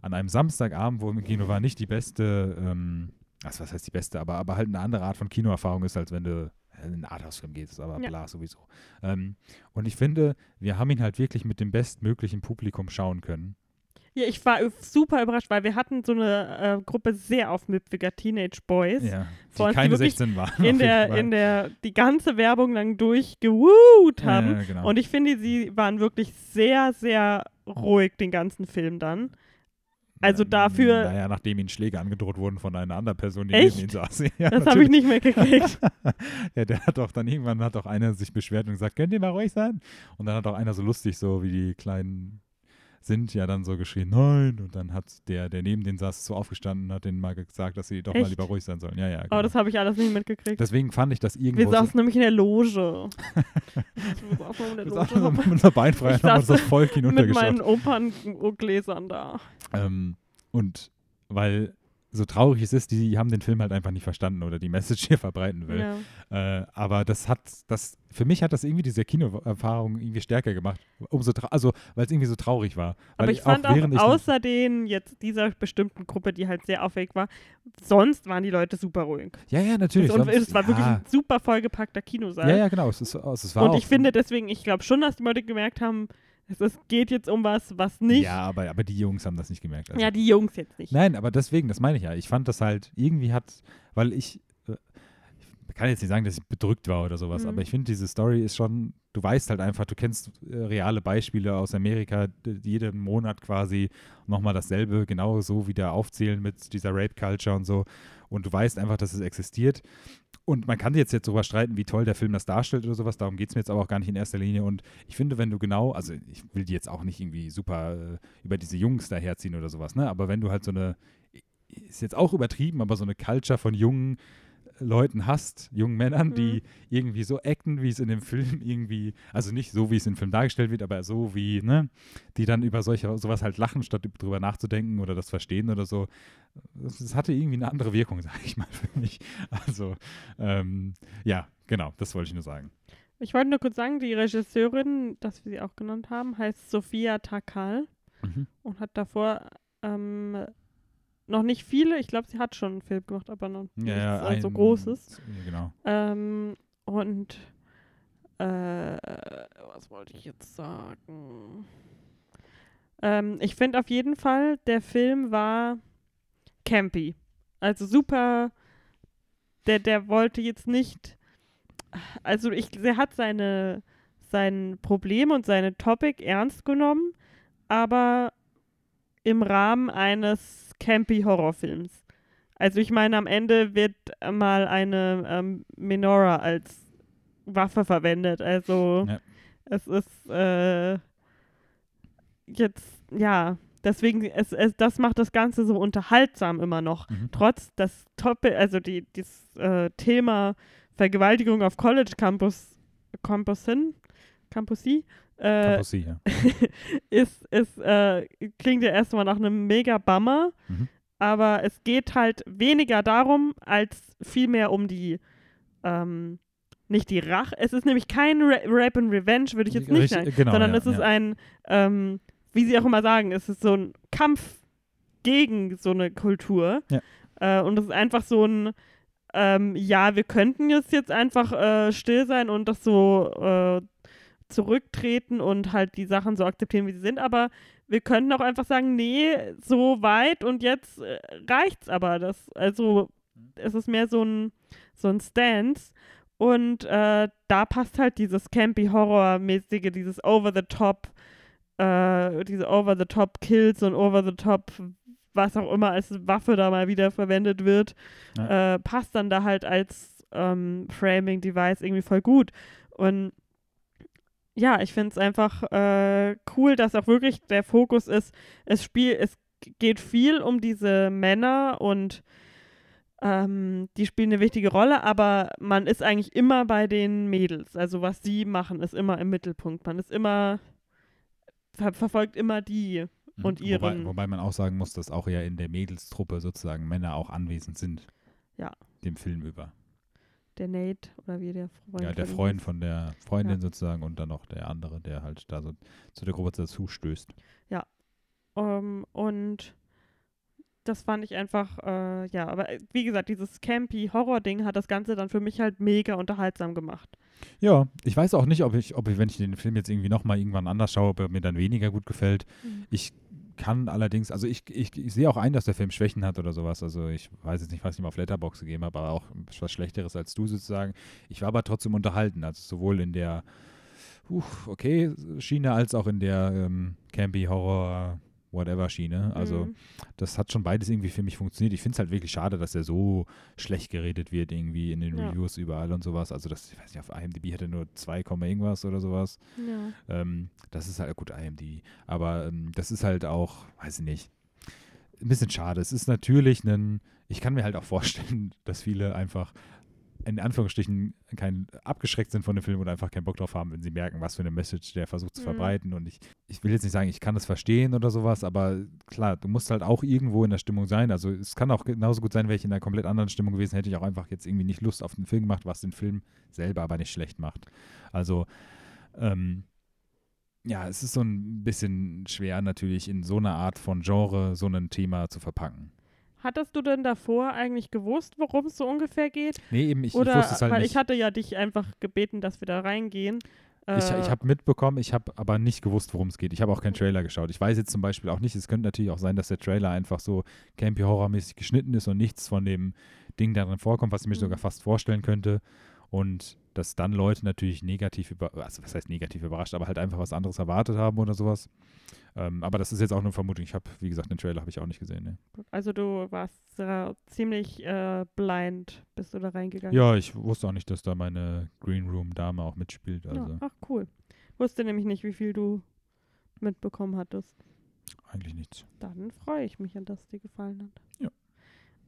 an einem Samstagabend, wo im Kino war, nicht die beste, ähm, also was heißt die beste, aber, aber halt eine andere Art von Kinoerfahrung ist, als wenn du in einen Arthouse-Film gehst, aber Ja. bla sowieso. Ähm, und ich finde, wir haben ihn halt wirklich mit dem bestmöglichen Publikum schauen können. Ja, ich war super überrascht, weil wir hatten so eine äh, Gruppe sehr aufmüpfiger Teenage Boys. Ja, Vor die die keine wirklich 16 waren. In der, in der die ganze Werbung lang durchgewut haben. Ja, genau. Und ich finde, sie waren wirklich sehr, sehr ruhig den ganzen Film dann. Also Ähm, dafür- Naja, nachdem ihnen Schläge angedroht wurden von einer anderen Person, die Echt? neben ihm saß. Ja, das habe ich nicht mehr gekriegt. ja, der hat doch dann irgendwann hat auch einer sich beschwert und gesagt, könnt ihr mal ruhig sein? Und dann hat auch einer so lustig, so wie die kleinen sind, ja dann so geschrien, nein. Und dann hat der, der neben denen saß, so aufgestanden und hat denen mal gesagt, dass sie doch mal Echt? lieber ruhig sein sollen. Ja, ja. Aber Genau. das habe ich alles nicht mitgekriegt. Deswegen fand ich das Wir irgendwo. saßen nämlich in der Loge. wir saßen in der wir Loge so haben mit unserer Beinfreiheit Ich und haben uns saß das Vollkino mit runtergeschaut. meinen Operngläsern da. Ähm, und weil so traurig es ist, die haben den Film halt einfach nicht verstanden oder die Message hier verbreiten will. Ja. Äh, aber das hat, das, für mich hat das irgendwie diese Kinoerfahrung irgendwie stärker gemacht. Umso also, weil es irgendwie so traurig war. Aber Weil ich fand auch, während ich außer den jetzt dieser bestimmten Gruppe, die halt sehr aufwendig war, sonst waren die Leute super ruhig. Ja, ja, natürlich. und es war wirklich ja, ein super vollgepackter Kinosaal. ja, ja, genau. Es, ist, es war und auch, ich finde deswegen, ich glaube schon, dass die Leute gemerkt haben, es geht jetzt um was, was nicht. Ja, aber, aber die Jungs haben das nicht gemerkt. Also. Ja, die Jungs jetzt nicht. Nein, aber deswegen, das meine ich ja. Ich fand das halt, irgendwie hat, weil ich, äh, ich kann jetzt nicht sagen, dass ich bedrückt war oder sowas, Mhm. aber ich finde, diese Story ist schon, du weißt halt einfach, du kennst äh, reale Beispiele aus Amerika, d- jeden Monat quasi nochmal dasselbe, genau so wieder aufzählen mit dieser Rape-Culture und so. Und du weißt einfach, dass es existiert. Und man kann jetzt jetzt darüber streiten, wie toll der Film das darstellt oder sowas. Darum geht es mir jetzt aber auch gar nicht in erster Linie. Und ich finde, wenn du genau, also ich will die jetzt auch nicht irgendwie super äh, über diese Jungs daherziehen oder sowas, ne? Aber wenn du halt so eine, ist jetzt auch übertrieben, aber so eine Culture von jungen Leuten hast, jungen Männern, die irgendwie so acten, wie es in dem Film irgendwie, also nicht so, wie es im Film dargestellt wird, aber so wie, ne, die dann über solche, sowas halt lachen, statt drüber nachzudenken oder das verstehen oder so. Das, das hatte irgendwie eine andere Wirkung, sage ich mal, für mich. Also, ähm, ja, genau, das wollte ich nur sagen. Ich wollte nur kurz sagen, die Regisseurin, das wir sie auch genannt haben, heißt Sophia Takal und hat davor ähm, noch nicht viele, ich glaube, sie hat schon einen Film gemacht, aber noch nichts äh, so ein- Großes. Ja, genau. Ähm, und äh, was wollte ich jetzt sagen? Ähm, ich finde auf jeden Fall, der Film war campy. Also super. Der, der wollte jetzt nicht. Also ich, er hat seine sein Problem und seine Topic ernst genommen, aber im Rahmen eines campy Horrorfilms. Also ich meine, am Ende wird mal eine ähm, Menorah als Waffe verwendet. Also Ja. es ist äh, jetzt, ja, deswegen, es, es, das macht das Ganze so unterhaltsam immer noch. Mhm. Trotz das Topic, also die, das äh, Thema Vergewaltigung auf College Campus, Campusin, Campusi, äh, Campusi, ja. ist, ist äh, klingt ja erstmal nach einem mega Bummer, Mhm. aber es geht halt weniger darum, als vielmehr um die, ähm, nicht die Rache. Es ist nämlich kein Ra Rape and Revenge, würde ich jetzt nicht sagen, genau, sondern ja, es ist ja. ein, ähm, wie sie auch immer sagen, es ist so ein Kampf gegen so eine Kultur. Äh, und es ist einfach so ein, ähm, ja, wir könnten jetzt, jetzt einfach äh, still sein und das so äh, zurücktreten und halt die Sachen so akzeptieren, wie sie sind, aber wir könnten auch einfach sagen, nee, so weit und jetzt äh, reicht's aber. Das, also es ist mehr so ein, so ein Stance. Und äh, da passt halt dieses Campy-Horror-mäßige, dieses Over-the-Top, äh, diese Over-the-Top-Kills und Over-the-Top, was auch immer als Waffe da mal wieder verwendet wird, äh, passt dann da halt als ähm, Framing-Device irgendwie voll gut. Und ja, ich finde es einfach äh, cool, dass auch wirklich der Fokus ist, es spiel, es geht viel um diese Männer und ähm, die spielen eine wichtige Rolle, aber man ist eigentlich immer bei den Mädels. Also was sie machen, ist immer im Mittelpunkt. Man ist immer, ver verfolgt immer die. und Wobei, ihren- wobei man auch sagen muss, dass auch ja in der Mädelstruppe sozusagen Männer auch anwesend sind. Ja. Dem Film über. Der Nate oder wie der Freund. ja, der Freund von der Freundin Ja. sozusagen und dann noch der andere, der halt da so zu der Gruppe dazu stößt. Ähm, und das fand ich einfach, äh, ja, aber äh, wie gesagt, dieses campy Horror-Ding hat das Ganze dann für mich halt mega unterhaltsam gemacht. Ja, ich weiß auch nicht, ob ich, ob ich, wenn ich den Film jetzt irgendwie nochmal irgendwann anders schaue, ob er mir dann weniger gut gefällt. Ich kann allerdings, also ich, ich, ich sehe auch ein, dass der Film Schwächen hat oder sowas. Also ich weiß jetzt nicht, was ich ihm auf Letterbox gegeben habe, aber auch was Schlechteres als du sozusagen. Ich war aber trotzdem unterhalten, also sowohl in der uh, okay Schiene als auch in der ähm, Campy Horror Whatever Schiene. Also Mhm. das hat schon beides irgendwie für mich funktioniert. Ich finde es halt wirklich schade, dass er so schlecht geredet wird irgendwie in den Ja. Reviews überall und sowas. Also das, ich weiß nicht, auf IMDb hat er nur 2, Komma irgendwas oder sowas. Ja. Ähm, das ist halt, gut, IMDb, aber ähm, das ist halt auch, weiß ich nicht, ein bisschen schade. Es ist natürlich ein, ich kann mir halt auch vorstellen, dass viele einfach in Anführungsstrichen kein abgeschreckt sind von dem Film oder einfach keinen Bock drauf haben, wenn sie merken, was für eine Message der versucht zu Mhm. verbreiten. Und ich, ich will jetzt nicht sagen, ich kann das verstehen oder sowas, aber klar, du musst halt auch irgendwo in der Stimmung sein. Also es kann auch genauso gut sein, wäre ich in einer komplett anderen Stimmung gewesen, hätte ich auch einfach jetzt irgendwie nicht Lust auf den Film gemacht, was den Film selber aber nicht schlecht macht. Also ähm, ja, es ist so ein bisschen schwer natürlich in so einer Art von Genre so ein Thema zu verpacken. Hattest du denn davor eigentlich gewusst, worum es so ungefähr geht? Nee, eben, ich, ich Oder, wusste es halt weil nicht. ich hatte ja dich einfach gebeten, dass wir da reingehen. Ich, Äh, ich habe mitbekommen, ich habe aber nicht gewusst, worum es geht. Ich habe auch keinen Trailer geschaut. Ich weiß jetzt zum Beispiel auch nicht, es könnte natürlich auch sein, dass der Trailer einfach so Campy-Horror-mäßig geschnitten ist und nichts von dem Ding darin vorkommt, was ich mir Mhm. sogar fast vorstellen könnte. Und dass dann Leute natürlich negativ über, also was heißt negativ überrascht, aber halt einfach was anderes erwartet haben oder sowas. Ähm, aber das ist jetzt auch nur Vermutung. Ich habe, wie gesagt, den Trailer habe ich auch nicht gesehen. Ne? Also du warst äh, ziemlich äh, blind, bist du da reingegangen. Ja, ich wusste auch nicht, dass da meine Green Room-Dame auch mitspielt. Ja, Also Ach cool. Wusste nämlich nicht, wie viel du mitbekommen hattest. eigentlich nichts. Dann freue ich mich, dass dir gefallen hat. Ja.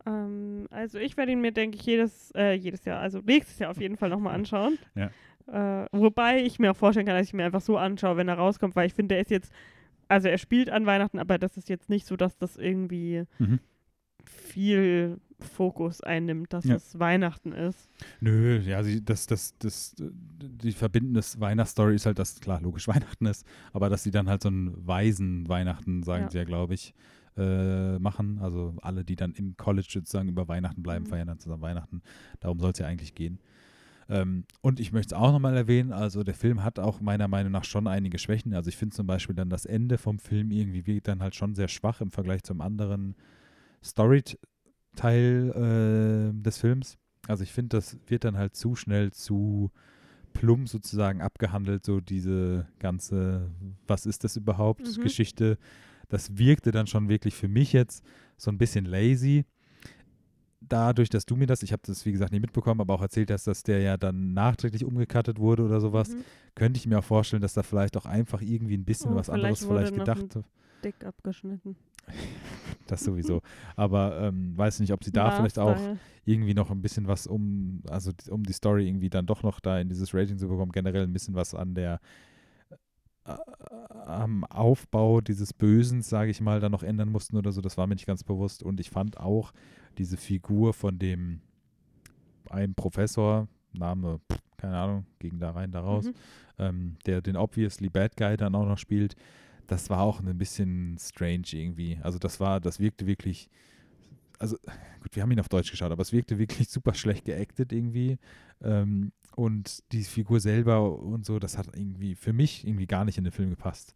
Ähm, also ich werde ihn mir, denke ich, jedes, äh, jedes Jahr, also nächstes Jahr auf jeden Fall nochmal anschauen. Ja. Äh, wobei ich mir auch vorstellen kann, dass ich mir einfach so anschaue, wenn er rauskommt, weil ich finde, der ist jetzt, also er spielt an Weihnachten, aber das ist jetzt nicht so, dass das irgendwie Mhm. viel Fokus einnimmt, dass Ja. es Weihnachten ist. Nö, ja, sie, das, das, das, die verbindende Weihnachtsstory ist halt, dass klar, logisch Weihnachten ist, aber dass sie dann halt so einen weisen Weihnachten, sagen Ja. sie ja, glaube ich, äh, machen. Also alle, die dann im College sozusagen über Weihnachten bleiben, Mhm. feiern dann zusammen Weihnachten. Darum soll es ja eigentlich gehen. Ähm, und ich möchte es auch nochmal erwähnen, also der Film hat auch meiner Meinung nach schon einige Schwächen. Also ich finde zum Beispiel dann das Ende vom Film irgendwie wirkt dann halt schon sehr schwach im Vergleich zum anderen Story-Teil äh, des Films. Also ich finde, das wird dann halt zu schnell zu plump sozusagen abgehandelt, so diese ganze, was ist das überhaupt, Mhm. Geschichte. Das wirkte dann schon wirklich für mich jetzt so ein bisschen lazy. Dadurch, dass du mir das, ich habe das wie gesagt nicht mitbekommen, aber auch erzählt hast, dass der ja dann nachträglich umgekattet wurde oder sowas, Mhm. könnte ich mir auch vorstellen, dass da vielleicht auch einfach irgendwie ein bisschen Oh, was anderes vielleicht wurde vielleicht gedacht Dick abgeschnitten. das sowieso. Aber ähm, weiß nicht, ob sie da vielleicht auch Lifestyle. irgendwie noch ein bisschen was um, also um die Story irgendwie dann doch noch da in dieses Rating zu bekommen, generell ein bisschen was an der am Aufbau dieses Bösens, sage ich mal, da noch ändern mussten oder so, das war mir nicht ganz bewusst. Und ich fand auch diese Figur von dem einen Professor, Name, keine Ahnung, ging da rein, da raus, Mhm. ähm, der den obviously Bad Guy dann auch noch spielt, das war auch ein bisschen strange irgendwie. Also das war, das wirkte wirklich, also gut, wir haben ihn auf Deutsch geschaut, aber es wirkte wirklich super schlecht geactet irgendwie. Ähm, und die Figur selber und so, das hat irgendwie für mich irgendwie gar nicht in den Film gepasst.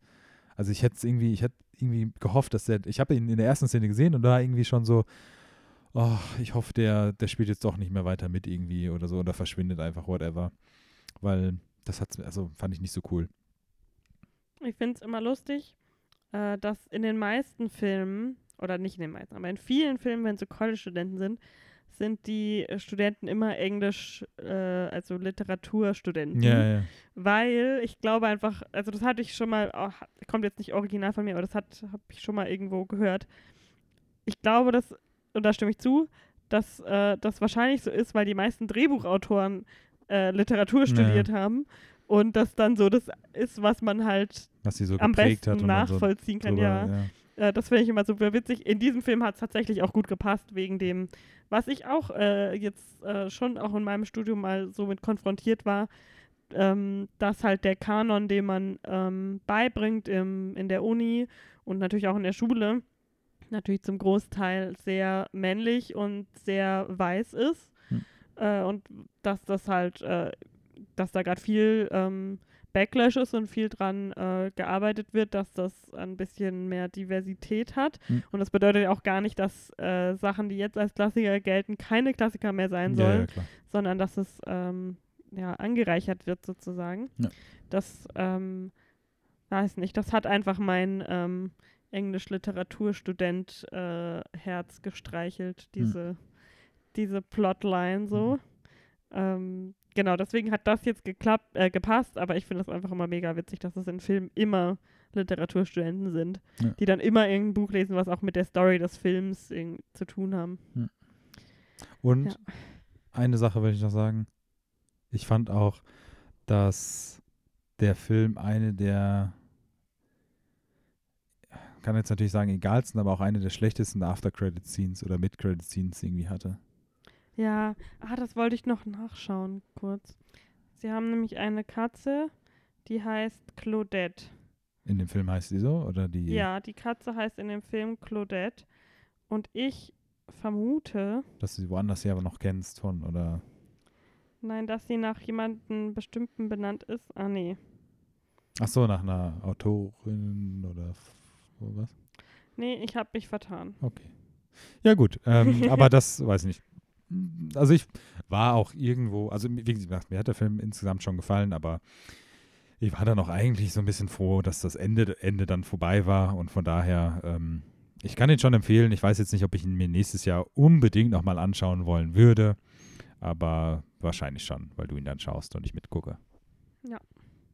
Also ich hätte irgendwie, ich hätte irgendwie gehofft, dass der, ich habe ihn in der ersten Szene gesehen und da irgendwie schon so, oh, ich hoffe, der, der spielt jetzt doch nicht mehr weiter mit irgendwie oder so oder verschwindet einfach, whatever. Weil das hat, also fand ich nicht so cool. Ich finde es immer lustig, äh, dass in den meisten Filmen, oder nicht in den meisten, aber in vielen Filmen, wenn so College-Studenten sind, sind die äh, Studenten immer Englisch, äh, also Literaturstudenten. Ja, ja. Weil ich glaube einfach, also das hatte ich schon mal, auch, kommt jetzt nicht original von mir, aber das habe ich schon mal irgendwo gehört. Ich glaube, dass, und da stimme ich zu, dass äh, das wahrscheinlich so ist, weil die meisten Drehbuchautoren äh, Literatur Ja. studiert haben und das dann so das ist, was man halt Was sie so am besten dann so nachvollziehen kann. drüber, Ja, äh, das finde ich immer super witzig. In diesem Film hat es tatsächlich auch gut gepasst, wegen dem, was ich auch äh, jetzt äh, schon auch in meinem Studium mal so mit konfrontiert war, ähm, dass halt der Kanon, den man ähm, beibringt im, in der Uni und natürlich auch in der Schule, natürlich zum Großteil sehr männlich und sehr weiß ist. Hm. Äh, und dass das halt, äh, dass da gerade viel ähm, Backlash ist und viel dran äh, gearbeitet wird, dass das ein bisschen mehr Diversität hat. Hm. Und das bedeutet ja auch gar nicht, dass äh, Sachen, die jetzt als Klassiker gelten, keine Klassiker mehr sein ja, sollen, ja, klar. sondern dass es ähm, ja, angereichert wird sozusagen. Ja. Das, ähm, weiß nicht, das hat einfach mein ähm, Englisch-Literaturstudent äh, Herz gestreichelt, diese, diese Plotline so. Ähm, genau, deswegen hat das jetzt geklappt, äh, gepasst, aber ich finde das einfach immer mega witzig, dass es in Filmen immer Literaturstudenten sind, Ja. die dann immer irgendein Buch lesen, was auch mit der Story des Films zu tun haben. Und Ja. eine Sache will ich noch sagen. Ich fand auch, dass der Film eine der, kann jetzt natürlich sagen, egalsten, aber auch eine der schlechtesten After-Credit-Scenes oder Mid-Credit-Scenes irgendwie hatte. Ja, ah, das wollte ich noch nachschauen, kurz. Sie haben nämlich eine Katze, die heißt Claudette. In dem Film heißt sie so? Oder die? Ja, die Katze heißt in dem Film Claudette. Und ich vermute, Dass du sie woanders her aber noch kennst von, oder? nein, dass sie nach jemandem bestimmten benannt ist. Ah, nee. Ach so, nach einer Autorin oder was? Nee, ich habe mich vertan. Okay. Ja, gut. Ähm, aber das weiß ich nicht. Also ich war auch irgendwo, also wie gesagt, mir hat der Film insgesamt schon gefallen, aber ich war dann auch eigentlich so ein bisschen froh, dass das Ende, Ende dann vorbei war und von daher, ähm, ich kann ihn schon empfehlen. Ich weiß jetzt nicht, ob ich ihn mir nächstes Jahr unbedingt nochmal anschauen wollen würde, aber wahrscheinlich schon, weil du ihn dann schaust und ich mitgucke. Ja.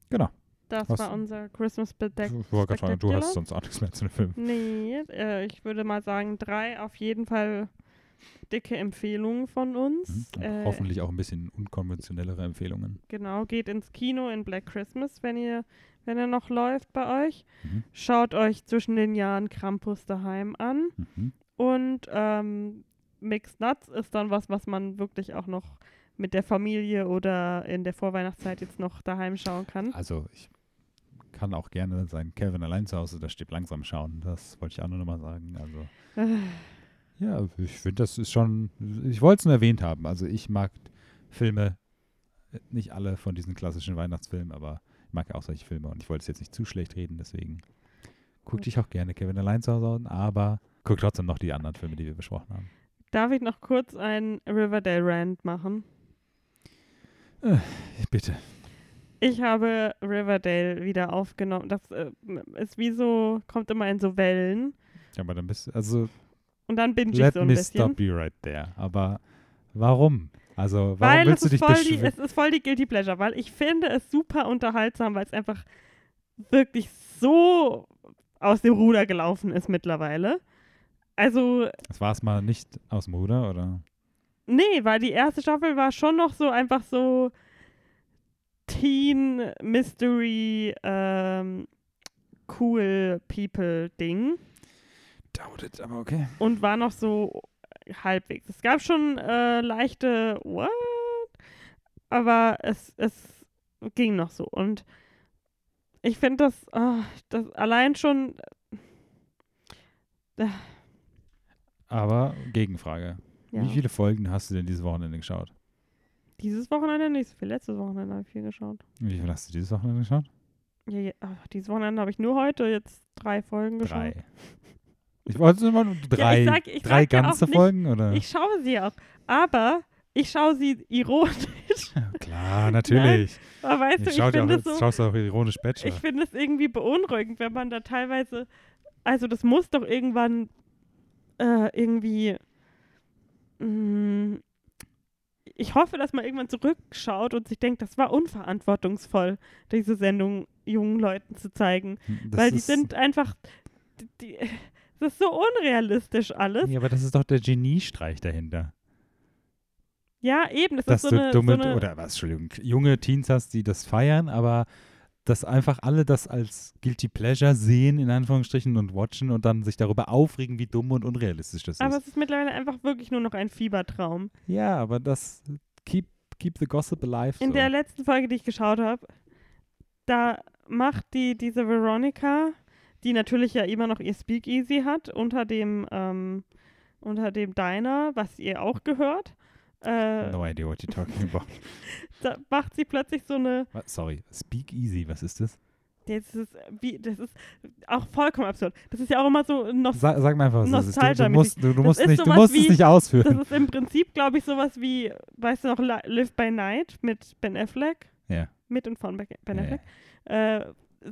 Genau. Das Was- war unser Christmas Bedeck. Ich wollte gerade fragen, du Spectacular? hast sonst auch nichts mehr zu dem Film. Nee, äh, ich würde mal sagen, drei auf jeden Fall dicke Empfehlungen von uns. Mhm. Äh, hoffentlich auch ein bisschen unkonventionellere Empfehlungen. Genau, geht ins Kino in Black Christmas, wenn ihr, wenn er noch läuft bei euch. Mhm. Schaut euch zwischen den Jahren Krampus daheim an. Mhm. Und ähm, Mixed Nuts ist dann was, was man wirklich auch noch mit der Familie oder in der Vorweihnachtszeit jetzt noch daheim schauen kann. Also ich kann auch gerne sein Kevin allein zu Hause, das steht langsam schauen. Das wollte ich auch nur noch mal sagen. Also ja, ich finde, das ist schon, ich wollte es nur erwähnt haben. Also ich mag Filme, äh, nicht alle von diesen klassischen Weihnachtsfilmen, aber ich mag ja auch solche Filme und ich wollte es jetzt nicht zu schlecht reden, deswegen guckte ich auch gerne Kevin allein zu Hause an, aber guck trotzdem noch die anderen Filme, die wir besprochen haben. Darf ich noch kurz einen Riverdale-Rant machen? Bitte. Ich habe Riverdale wieder aufgenommen. Das äh, ist wie so, kommt immer in so Wellen. Ja, aber dann bist du, also Und dann binge ich so ein me bisschen. stop you right there. Aber warum? Also warum weil willst es du dich voll die, beschweren? es ist voll die Guilty Pleasure, weil ich finde es super unterhaltsam, weil es einfach wirklich so aus dem Ruder gelaufen ist mittlerweile. Also, Das war es mal nicht aus dem Ruder, oder? nee, weil die erste Staffel war schon noch so einfach so Teen Mystery ähm, Cool People Ding. Doubt it, aber okay. und war noch so halbwegs. Es gab schon äh, leichte What? Aber es, es ging noch so. Und ich finde das, ah, das allein schon. Äh, Aber Gegenfrage. ja. Wie viele Folgen hast du denn dieses Wochenende geschaut? Dieses Wochenende nicht so viel. Letztes Wochenende habe ich viel geschaut. Wie viel hast du dieses Wochenende geschaut? Ja, ja, ach, dieses Wochenende habe ich nur heute jetzt drei Folgen geschaut. Drei. Ich wollte immer nur drei, sag- ich drei sag ja auch ganze nicht- Folgen, oder? Ich schaue sie auch. Aber ich schaue sie ironisch. Klar, natürlich. Aber weißt du, ich ich schau dir finde auch, es so. schaust du auch ironisch Bachelor. Ich finde es irgendwie beunruhigend, wenn man da teilweise, also das muss doch irgendwann äh, irgendwie, mh, ich hoffe, dass man irgendwann zurückschaut und sich denkt, das war unverantwortungsvoll, diese Sendung jungen Leuten zu zeigen, Das weil die sind einfach, die, die, das ist so unrealistisch alles. Ja, aber das ist doch der Geniestreich dahinter. Ja, eben, das Dass ist so du eine, dumme, so eine oder was, Entschuldigung, junge Teens hast, die das feiern, aber dass einfach alle das als Guilty Pleasure sehen, in Anführungsstrichen, und watchen und dann sich darüber aufregen, wie dumm und unrealistisch das aber ist. es ist mittlerweile einfach wirklich nur noch ein Fiebertraum. Ja, aber das keep, keep the gossip alive. In so. der letzten Folge, die ich geschaut habe, da macht die diese Veronica, die natürlich ja immer noch ihr Speakeasy hat, unter dem, ähm, unter dem Diner, was ihr auch gehört, äh, No idea what you're talking about. da macht sie plötzlich so eine? Sorry, Speak Easy, was ist das? das ist, wie, das ist auch vollkommen absurd. Das ist ja auch immer so Nost Sag, sag mir einfach, was das ist. Du, du musst, du, du Das musst, nicht, du musst es wie- nicht Das ausführen. ist im Prinzip, glaube ich, sowas wie, weißt du noch, Li- Live by Night mit Ben Affleck? Ja. Mit und von Ben Ben Ja, Affleck. Äh,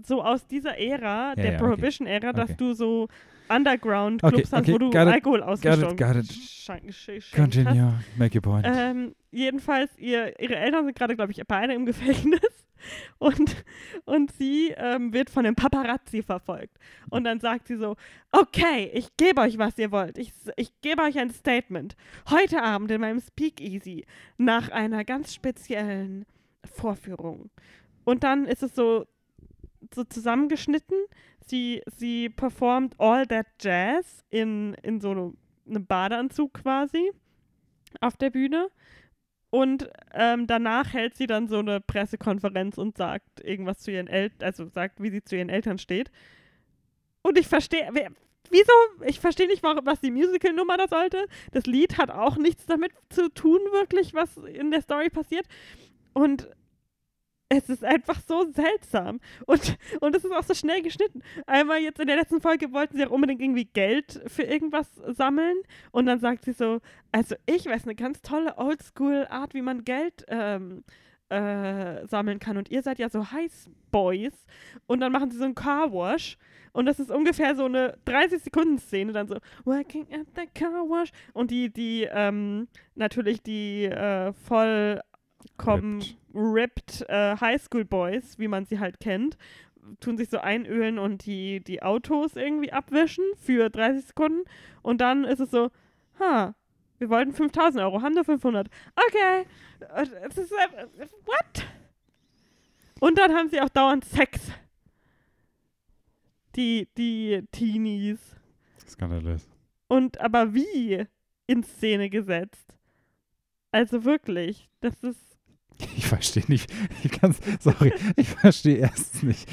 so aus dieser Ära, Ja, der ja, okay. Prohibition-Ära, dass Okay. du so Underground-Clubs Okay, hast, okay, wo du it, Alkohol ausgeschenkt hast. Continue, make your point. Ähm, jedenfalls, ihr, ihre Eltern sind gerade, glaube ich, beide im Gefängnis. Und, und sie ähm, wird von einem Paparazzi verfolgt. Und dann sagt sie so, okay, ich gebe euch, was ihr wollt. Ich, ich gebe euch ein Statement. Heute Abend in meinem Speakeasy nach einer ganz speziellen Vorführung. Und dann ist es so, so zusammengeschnitten. Sie, sie performt All That Jazz in, in so einem Badeanzug quasi auf der Bühne. Und ähm, danach hält sie dann so eine Pressekonferenz und sagt irgendwas zu ihren Eltern, also sagt, wie sie zu ihren Eltern steht. Und ich verstehe, wieso? Ich verstehe nicht, was die Musical-Nummer da sollte. Das Lied hat auch nichts damit zu tun, wirklich, was in der Story passiert. Und es ist einfach so seltsam. Und, und es ist auch so schnell geschnitten. Einmal jetzt in der letzten Folge wollten sie auch unbedingt irgendwie Geld für irgendwas sammeln. Und dann sagt sie so, also ich weiß eine ganz tolle Oldschool-Art, wie man Geld ähm, äh, sammeln kann. Und ihr seid ja so Heiß Boys. Und dann machen sie so einen Car-Wash. Und das ist ungefähr so eine 30-Sekunden-Szene, dann so, working at the car wash. Und die, die, ähm, natürlich die äh, voll ripped äh, Highschool Boys, wie man sie halt kennt, tun sich so einölen und die, die Autos irgendwie abwischen für 30 Sekunden. Und dann ist es so, ha, wir wollten 5000 Euro, haben nur 500. Okay. Es ist, äh, what? Und dann haben sie auch dauernd Sex. Die, die Teenies. Skandalös. Und aber wie in Szene gesetzt? Also wirklich, das ist Ich verstehe nicht. Ich kann's, sorry, ich verstehe erstens nicht.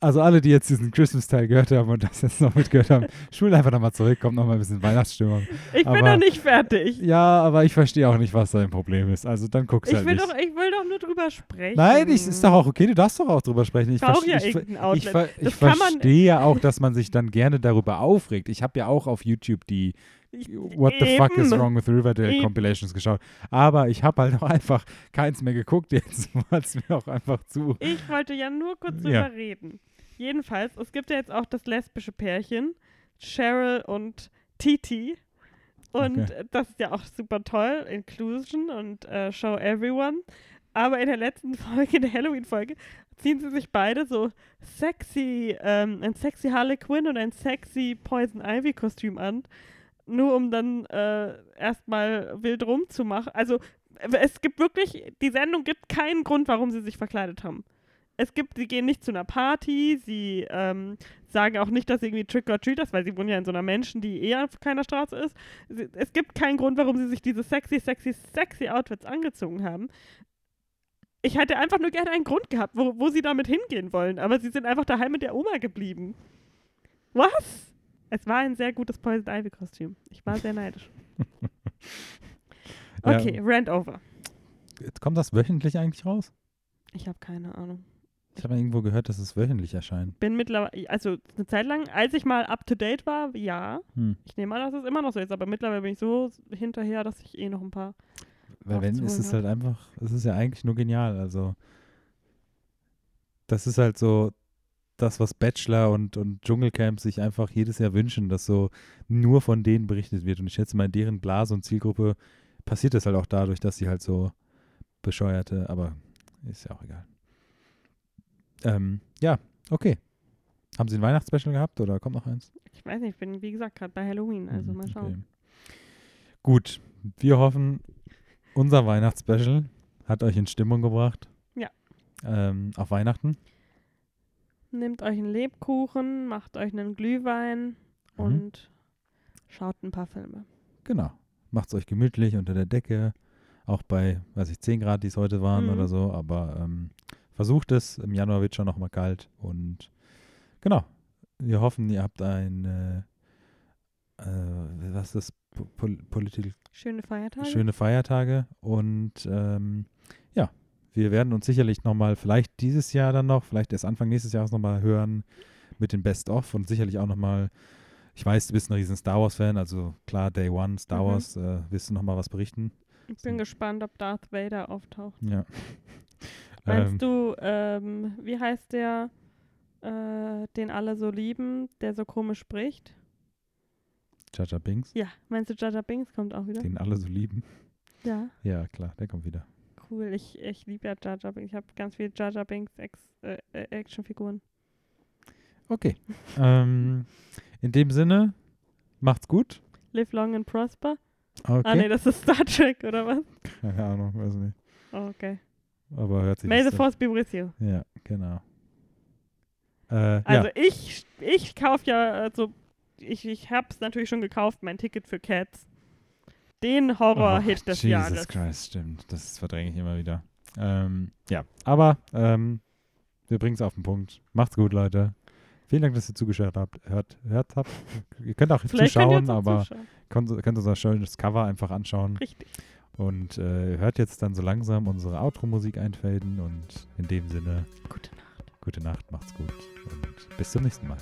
Also alle, die jetzt diesen Christmas-Teil gehört haben und das jetzt noch mitgehört haben, schwul einfach nochmal zurück, kommt nochmal ein bisschen Weihnachtsstimmung. Ich aber, bin noch nicht fertig. Ja, aber ich verstehe auch nicht, was dein Problem ist. Also dann guckst du halt will nicht. Doch, ich will doch nur drüber sprechen. Nein, ich, ist doch auch okay, du darfst doch auch drüber sprechen. Ich, auch ja ich, ich, ich, ich verstehe ja auch, dass man sich dann gerne darüber aufregt. Ich habe ja auch auf YouTube die What the Eben. fuck is wrong with Riverdale Eben. Compilations geschaut. Aber ich habe halt auch einfach keins mehr geguckt jetzt, weil es mir auch einfach zu. Ich wollte ja nur kurz ja. drüber reden. Jedenfalls, es gibt ja jetzt auch das lesbische Pärchen, Cheryl und Titi. Und okay. das ist ja auch super toll, Inclusion und uh, Show Everyone. Aber in der letzten Folge, in der Halloween-Folge, ziehen sie sich beide so sexy, ähm, ein sexy Harley Quinn und ein sexy Poison Ivy-Kostüm an nur um dann äh, erstmal wild rumzumachen. Also es gibt wirklich, die Sendung gibt keinen Grund, warum sie sich verkleidet haben. Es gibt, sie gehen nicht zu einer Party, sie ähm, sagen auch nicht, dass sie irgendwie Trick or Treat ist, weil sie wohnen ja in so einer Menschen, die eher auf keiner Straße ist. Es gibt keinen Grund, warum sie sich diese sexy, sexy, sexy Outfits angezogen haben. Ich hätte einfach nur gerne einen Grund gehabt, wo, wo sie damit hingehen wollen, aber sie sind einfach daheim mit der Oma geblieben. Was? Es war ein sehr gutes Poison Ivy Kostüm. Ich war sehr neidisch. Okay, ja. Rant over. Jetzt kommt das wöchentlich eigentlich raus? Ich habe keine Ahnung. Ich habe irgendwo gehört, dass es wöchentlich erscheint. Bin mittlerweile, also eine Zeit lang, als ich mal up to date war, ja. Hm. Ich nehme an, dass es immer noch so ist, aber mittlerweile bin ich so hinterher, dass ich eh noch ein paar. Weil wenn, ist es halt einfach, es ist ja eigentlich nur genial. Also, das ist halt so, das, was Bachelor und, und Dschungelcamp sich einfach jedes Jahr wünschen, dass so nur von denen berichtet wird. Und ich schätze mal, in deren Blase und Zielgruppe passiert das halt auch dadurch, dass sie halt so bescheuerte, aber ist ja auch egal. Ähm, ja, okay. Haben Sie ein Weihnachtsspecial gehabt oder kommt noch eins? Ich weiß nicht, ich bin wie gesagt gerade bei Halloween, also mal schauen. Okay. Gut, wir hoffen, unser Weihnachtsspecial hat euch in Stimmung gebracht. Ja. Ähm, auf Weihnachten. Nehmt euch einen Lebkuchen, macht euch einen Glühwein mhm. und schaut ein paar Filme. Genau. Macht es euch gemütlich unter der Decke. Auch bei, weiß ich, 10 Grad, die es heute waren mhm. oder so. Aber ähm, versucht es. Im Januar wird schon noch mal kalt. Und genau. Wir hoffen, ihr habt ein, äh, äh, was ist das? Pol Political. Schöne Feiertage. Schöne Feiertage. Und ähm, ja, wir werden uns sicherlich nochmal, vielleicht dieses Jahr dann noch, vielleicht erst Anfang nächstes Jahres nochmal hören mit den Best-of und sicherlich auch nochmal, ich weiß, du bist ein riesen Star Wars-Fan, also klar, Day One, Star mhm. Wars, äh, willst du nochmal was berichten? Ich bin so. gespannt, ob Darth Vader auftaucht. Ja. Meinst ähm, du, ähm, wie heißt der, äh, den alle so lieben, der so komisch spricht? Jaja Binks? Ja, meinst du, Jaja Binks kommt auch wieder? Den alle so lieben? Ja. Ja, klar, der kommt wieder. Cool. Ich, ich liebe ja Jar Jar Binks. Ich habe ganz viele Jar Jar Binks äh, äh, Actionfiguren. Okay. ähm, in dem Sinne, macht's gut. Live long and prosper. Okay. Ah, nee, das ist Star Trek, oder was? Keine Ahnung, weiß nicht. Oh, okay. Aber hört sich May the Force be with you. Ja, genau. Äh, Also ja. ich, ich kaufe ja, also ich, ich hab's natürlich schon gekauft, mein Ticket für Cats. Den Horror-Hit Oh, des Jesus Jahres. Christ, stimmt. Das verdränge ich immer wieder. Ähm, ja, aber ähm, wir bringen es auf den Punkt. Macht's gut, Leute. Vielen Dank, dass ihr zugeschaut habt. Hört, hört habt. Ihr könnt auch Vielleicht könnt zuschauen, auch aber zuschauen. könnt, könnt unser schönes Cover einfach anschauen. Richtig. Und äh, hört jetzt dann so langsam unsere Outro-Musik einfaden. Und in dem Sinne, Gute Nacht. gute Nacht, macht's gut und bis zum nächsten Mal.